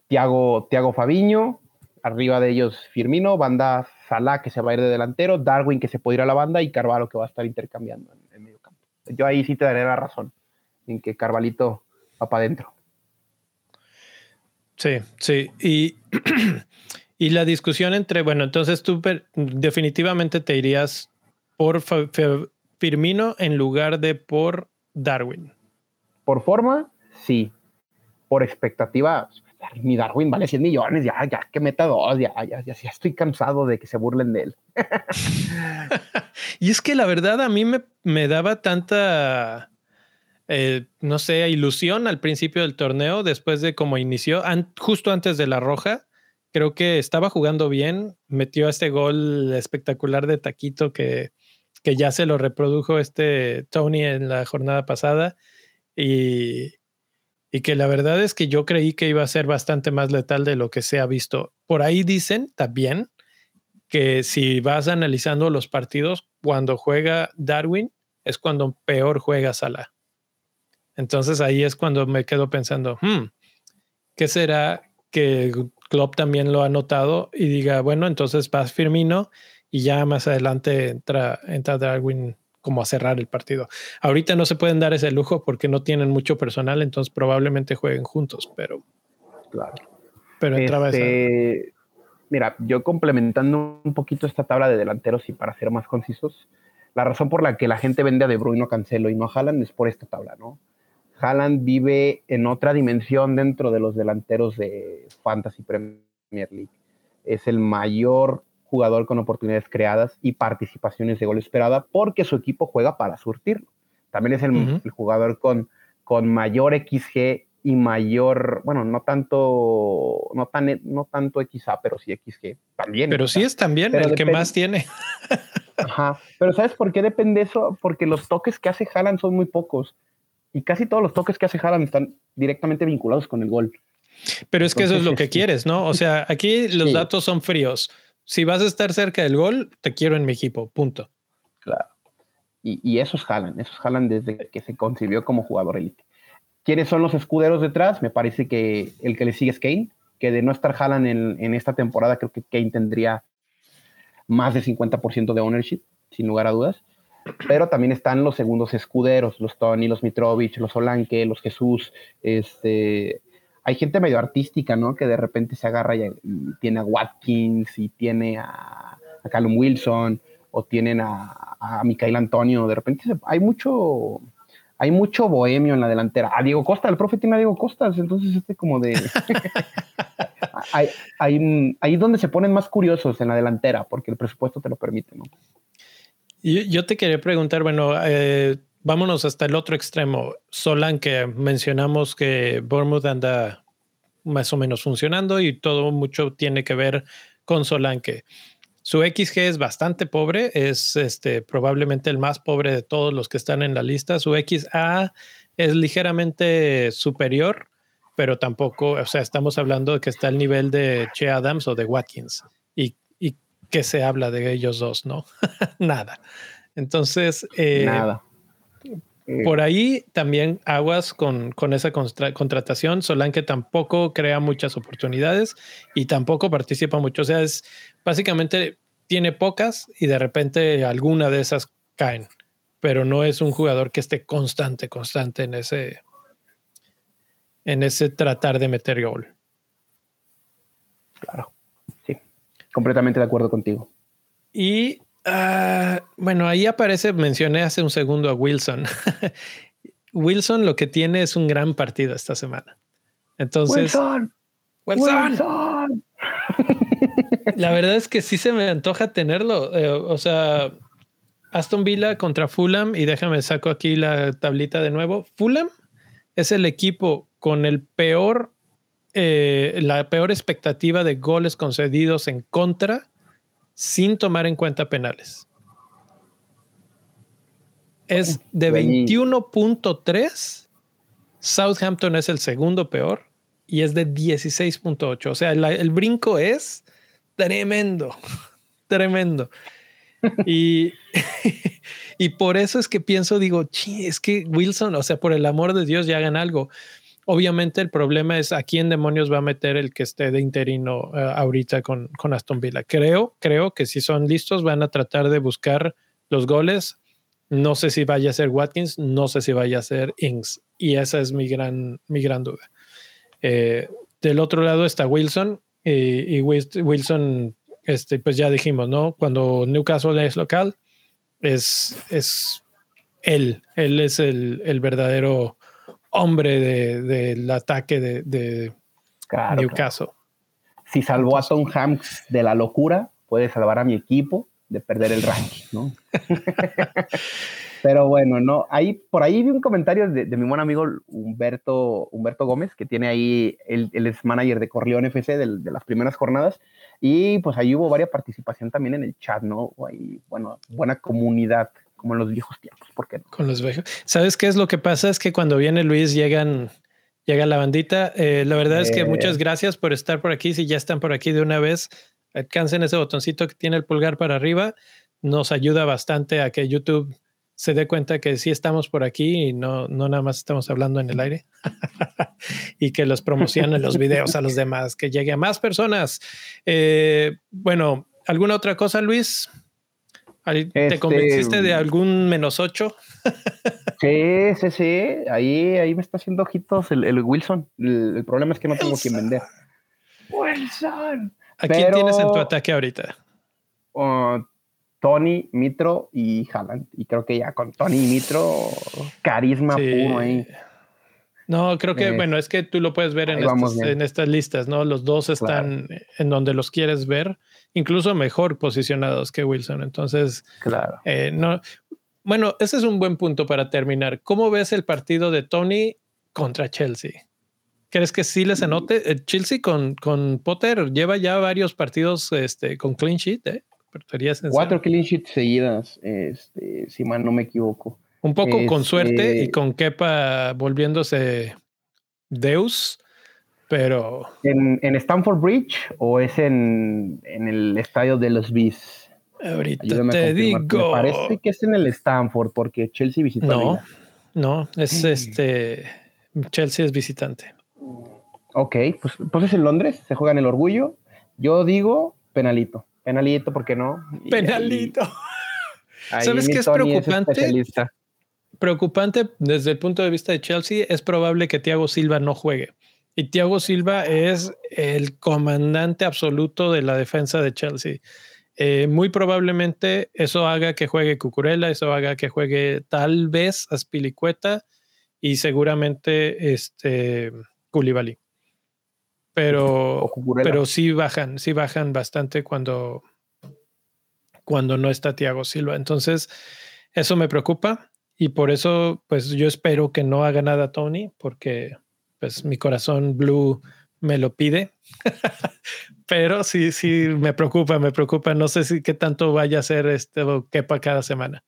Tiago, Tiago Fabiño, arriba de ellos Firmino, banda Salah que se va a ir de delantero, Darwin que se puede ir a la banda y Carvalho que va a estar intercambiando en medio campo. Yo ahí sí te daré la razón en que Carvalito va para adentro. Sí, sí. Y, y la discusión entre, bueno, entonces tú definitivamente te irías por Firmino en lugar de por Darwin. Por forma, sí. Por expectativa, mi Darwin vale 100 millones, ya, ya que meta dos, ya, ya, ya, ya estoy cansado de que se burlen de él. y es que la verdad a mí me, me daba tanta, eh, no sé, ilusión al principio del torneo, después de cómo inició, justo antes de la roja. Creo que estaba jugando bien, metió este gol espectacular de Taquito que, que ya se lo reprodujo este Tony en la jornada pasada. Y, y que la verdad es que yo creí que iba a ser bastante más letal de lo que se ha visto. Por ahí dicen también que si vas analizando los partidos, cuando juega Darwin es cuando peor juega Salah. Entonces ahí es cuando me quedo pensando, hmm, ¿qué será que Klopp también lo ha notado y diga, bueno, entonces vas Firmino y ya más adelante entra, entra Darwin como a cerrar el partido. Ahorita no se pueden dar ese lujo porque no tienen mucho personal, entonces probablemente jueguen juntos, pero. Claro. Pero entraba este, Mira, yo complementando un poquito esta tabla de delanteros y para ser más concisos, la razón por la que la gente vende a De Bruyne, Cancelo y no a Haaland es por esta tabla, ¿no? Haaland vive en otra dimensión dentro de los delanteros de Fantasy Premier League. Es el mayor jugador con oportunidades creadas y participaciones de gol esperada porque su equipo juega para surtirlo. También es el, jugador con, con mayor XG y mayor, bueno, no tanto, no tan, no tanto XA, pero sí XG también. Pero sí es también el que más tiene. Ajá, pero ¿sabes por qué depende eso? Porque los toques que hace Haaland son muy pocos y casi todos los toques que hace Haaland están directamente vinculados con el gol. Pero es que eso es lo que quieres, ¿no? O sea, aquí los datos son fríos. Si vas a estar cerca del gol, te quiero en mi equipo, punto. Claro. Y, y esos jalan, esos jalan desde que se concibió como jugador élite. ¿Quiénes son los escuderos detrás? Me parece que el que le sigue es Kane, que de no estar jalan en, en esta temporada, creo que Kane tendría más de 50% de ownership, sin lugar a dudas. Pero también están los segundos escuderos, los Tony, los Mitrovich, los Solanke, los Jesús, este, hay gente medio artística, ¿no? Que de repente se agarra y, tiene a Watkins y tiene a, Callum Wilson o tienen a, a Micael Antonio. De repente hay mucho, hay mucho bohemio en la delantera. A Diego Costa, el profe tiene a Diego Costas, entonces este como de... hay, hay, ahí donde se ponen más curiosos en la delantera, porque el presupuesto te lo permite, ¿no? Yo te quería preguntar, bueno, eh, vámonos hasta el otro extremo. Solan, que mencionamos que Bournemouth anda más o menos funcionando y todo mucho tiene que ver con Solanke. Su XG es bastante pobre, es este, probablemente el más pobre de todos los que están en la lista. Su XA es ligeramente superior, pero tampoco, o sea, estamos hablando de que está al nivel de Che Adams o de Watkins. ¿Y, y qué se habla de ellos dos? No, nada. Entonces, eh, nada. Por ahí también aguas con, con esa contratación. Solanke tampoco crea muchas oportunidades y tampoco participa mucho. O sea, es básicamente tiene pocas y de repente alguna de esas caen, pero no es un jugador que esté constante, constante en ese, en ese tratar de meter gol. Claro, sí, completamente de acuerdo contigo. Y Ah, bueno, ahí aparece, mencioné hace un segundo a Wilson. Wilson lo que tiene es un gran partido esta semana. Entonces, Wilson, Wilson. La verdad es que sí se me antoja tenerlo. Eh, o sea, Aston Villa contra Fulham y déjame saco aquí la tablita de nuevo. Fulham es el equipo con el peor, eh, la peor expectativa de goles concedidos en contra sin tomar en cuenta penales. Es de 21.3. Southampton es el segundo peor y es de 16.8. O sea, el brinco es tremendo, tremendo. y, y por eso es que pienso, digo, es que Wilson, o sea, por el amor de Dios, ya hagan algo. Obviamente el problema es a quién demonios va a meter el que esté de interino eh, ahorita con, con Aston Villa. Creo, creo que si son listos van a tratar de buscar los goles. No sé si vaya a ser Watkins, no sé si vaya a ser Ings. Y esa es mi gran, mi gran duda. Eh, del otro lado está Wilson y, Wilson, este, pues ya dijimos, ¿no? Cuando Newcastle es local, es, es él, él es el, el verdadero hombre del de, ataque de, de Newcastle. Si salvó a Tom Hanks de la locura, puede salvar a mi equipo de perder el ranking, ¿no? Pero bueno, no, ahí, por ahí vi un comentario de, mi buen amigo Humberto, Humberto Gómez, que tiene ahí, él, es manager de Corleone FC de, de, las primeras jornadas, y pues ahí hubo varias participación también en el chat, ¿no? Ahí, bueno, buena comunidad como en los viejos tiempos. ¿Por qué Con los viejos. ¿Sabes qué es lo que pasa? Es que cuando viene Luis llegan, llega la bandita. Eh, la verdad es que muchas eh. gracias por estar por aquí. Si ya están por aquí de una vez, alcancen ese botoncito que tiene el pulgar para arriba. Nos ayuda bastante a que YouTube se dé cuenta que sí estamos por aquí y no, no nada más estamos hablando en el aire y que los promocionen los videos a los demás, que llegue a más personas. Eh, bueno, ¿alguna otra cosa, Luis? ¿Te este, convenciste de algún menos ocho? sí, sí, sí. Ahí, ahí me está haciendo ojitos el, Wilson. El, problema es que no tengo quien vender. Wilson. ¿A quién tienes en tu ataque ahorita? Uh, Tony, Mitro y Haaland. Y creo que ya con Tony y Mitro, carisma puro ahí. No, creo que, bueno, es que tú lo puedes ver en en estas, listas, ¿no? Los dos están en donde los quieres ver incluso mejor posicionados que Wilson. Entonces, claro. Eh, no, bueno, ese es un buen punto para terminar. ¿Cómo ves el partido de Tony contra Chelsea? ¿Crees que sí les anote? Eh, Chelsea con, con Potter lleva ya varios partidos este, con clean sheet. ¿eh? Cuatro clean sheets seguidas, este, si mal no me equivoco. Un poco con suerte y este con Kepa volviéndose Deus, pero. ¿En, en Stanford Bridge o es en, en el estadio de los Bees? Ahorita te digo. Me parece que es en el Stanford porque Chelsea visitó. No, no, es este. Chelsea es visitante. Ok, pues, pues es en Londres, se juega en el orgullo. Yo digo penalito. Penalito, ¿por qué no? penalito. ¿Sabes qué es preocupante? preocupante desde el punto de vista de Chelsea. Es probable que Thiago Silva no juegue. Y Thiago Silva es el comandante absoluto de la defensa de Chelsea. Eh, muy probablemente eso haga que juegue Cucurella, eso haga que juegue tal vez Aspilicueta y seguramente este Koulibaly. Pero, pero sí bajan, sí bajan bastante cuando, cuando no está Thiago Silva. Entonces, eso me preocupa y por eso, pues yo espero que no haga nada Tony, porque pues mi corazón blue me lo pide. Pero sí, sí, me preocupa, me preocupa. No sé si qué tanto vaya a ser este quepa cada semana.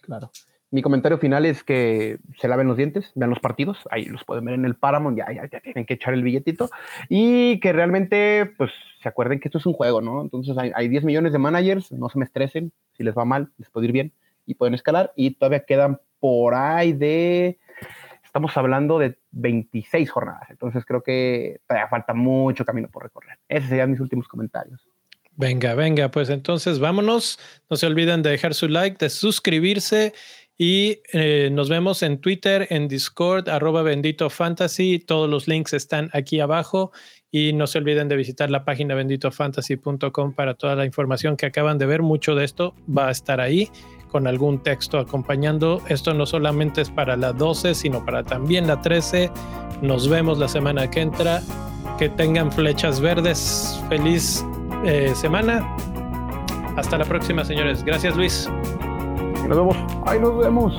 Claro. Mi comentario final es que se laven los dientes, vean los partidos, ahí los pueden ver en el Paramount, ya, ya, ya tienen que echar el billetito y que realmente, pues, se acuerden que esto es un juego, ¿no? Entonces hay, hay 10 millones de managers, no se me estresen, si les va mal, les puede ir bien y pueden escalar y todavía quedan por ahí de estamos hablando de 26 jornadas. Entonces creo que todavía falta mucho camino por recorrer. Esos serían mis últimos comentarios. Venga, venga, pues entonces vámonos. No se olviden de dejar su like, de suscribirse y eh, nos vemos en Twitter, en Discord, arroba bendito fantasy. Todos los links están aquí abajo. Y no se olviden de visitar la página benditofantasy.com para toda la información que acaban de ver. Mucho de esto va a estar ahí con algún texto acompañando. Esto no solamente es para la 12, sino para también la 13. Nos vemos la semana que entra. Que tengan flechas verdes. Feliz eh, semana. Hasta la próxima, señores. Gracias, Luis. Nos vemos. Ahí nos vemos.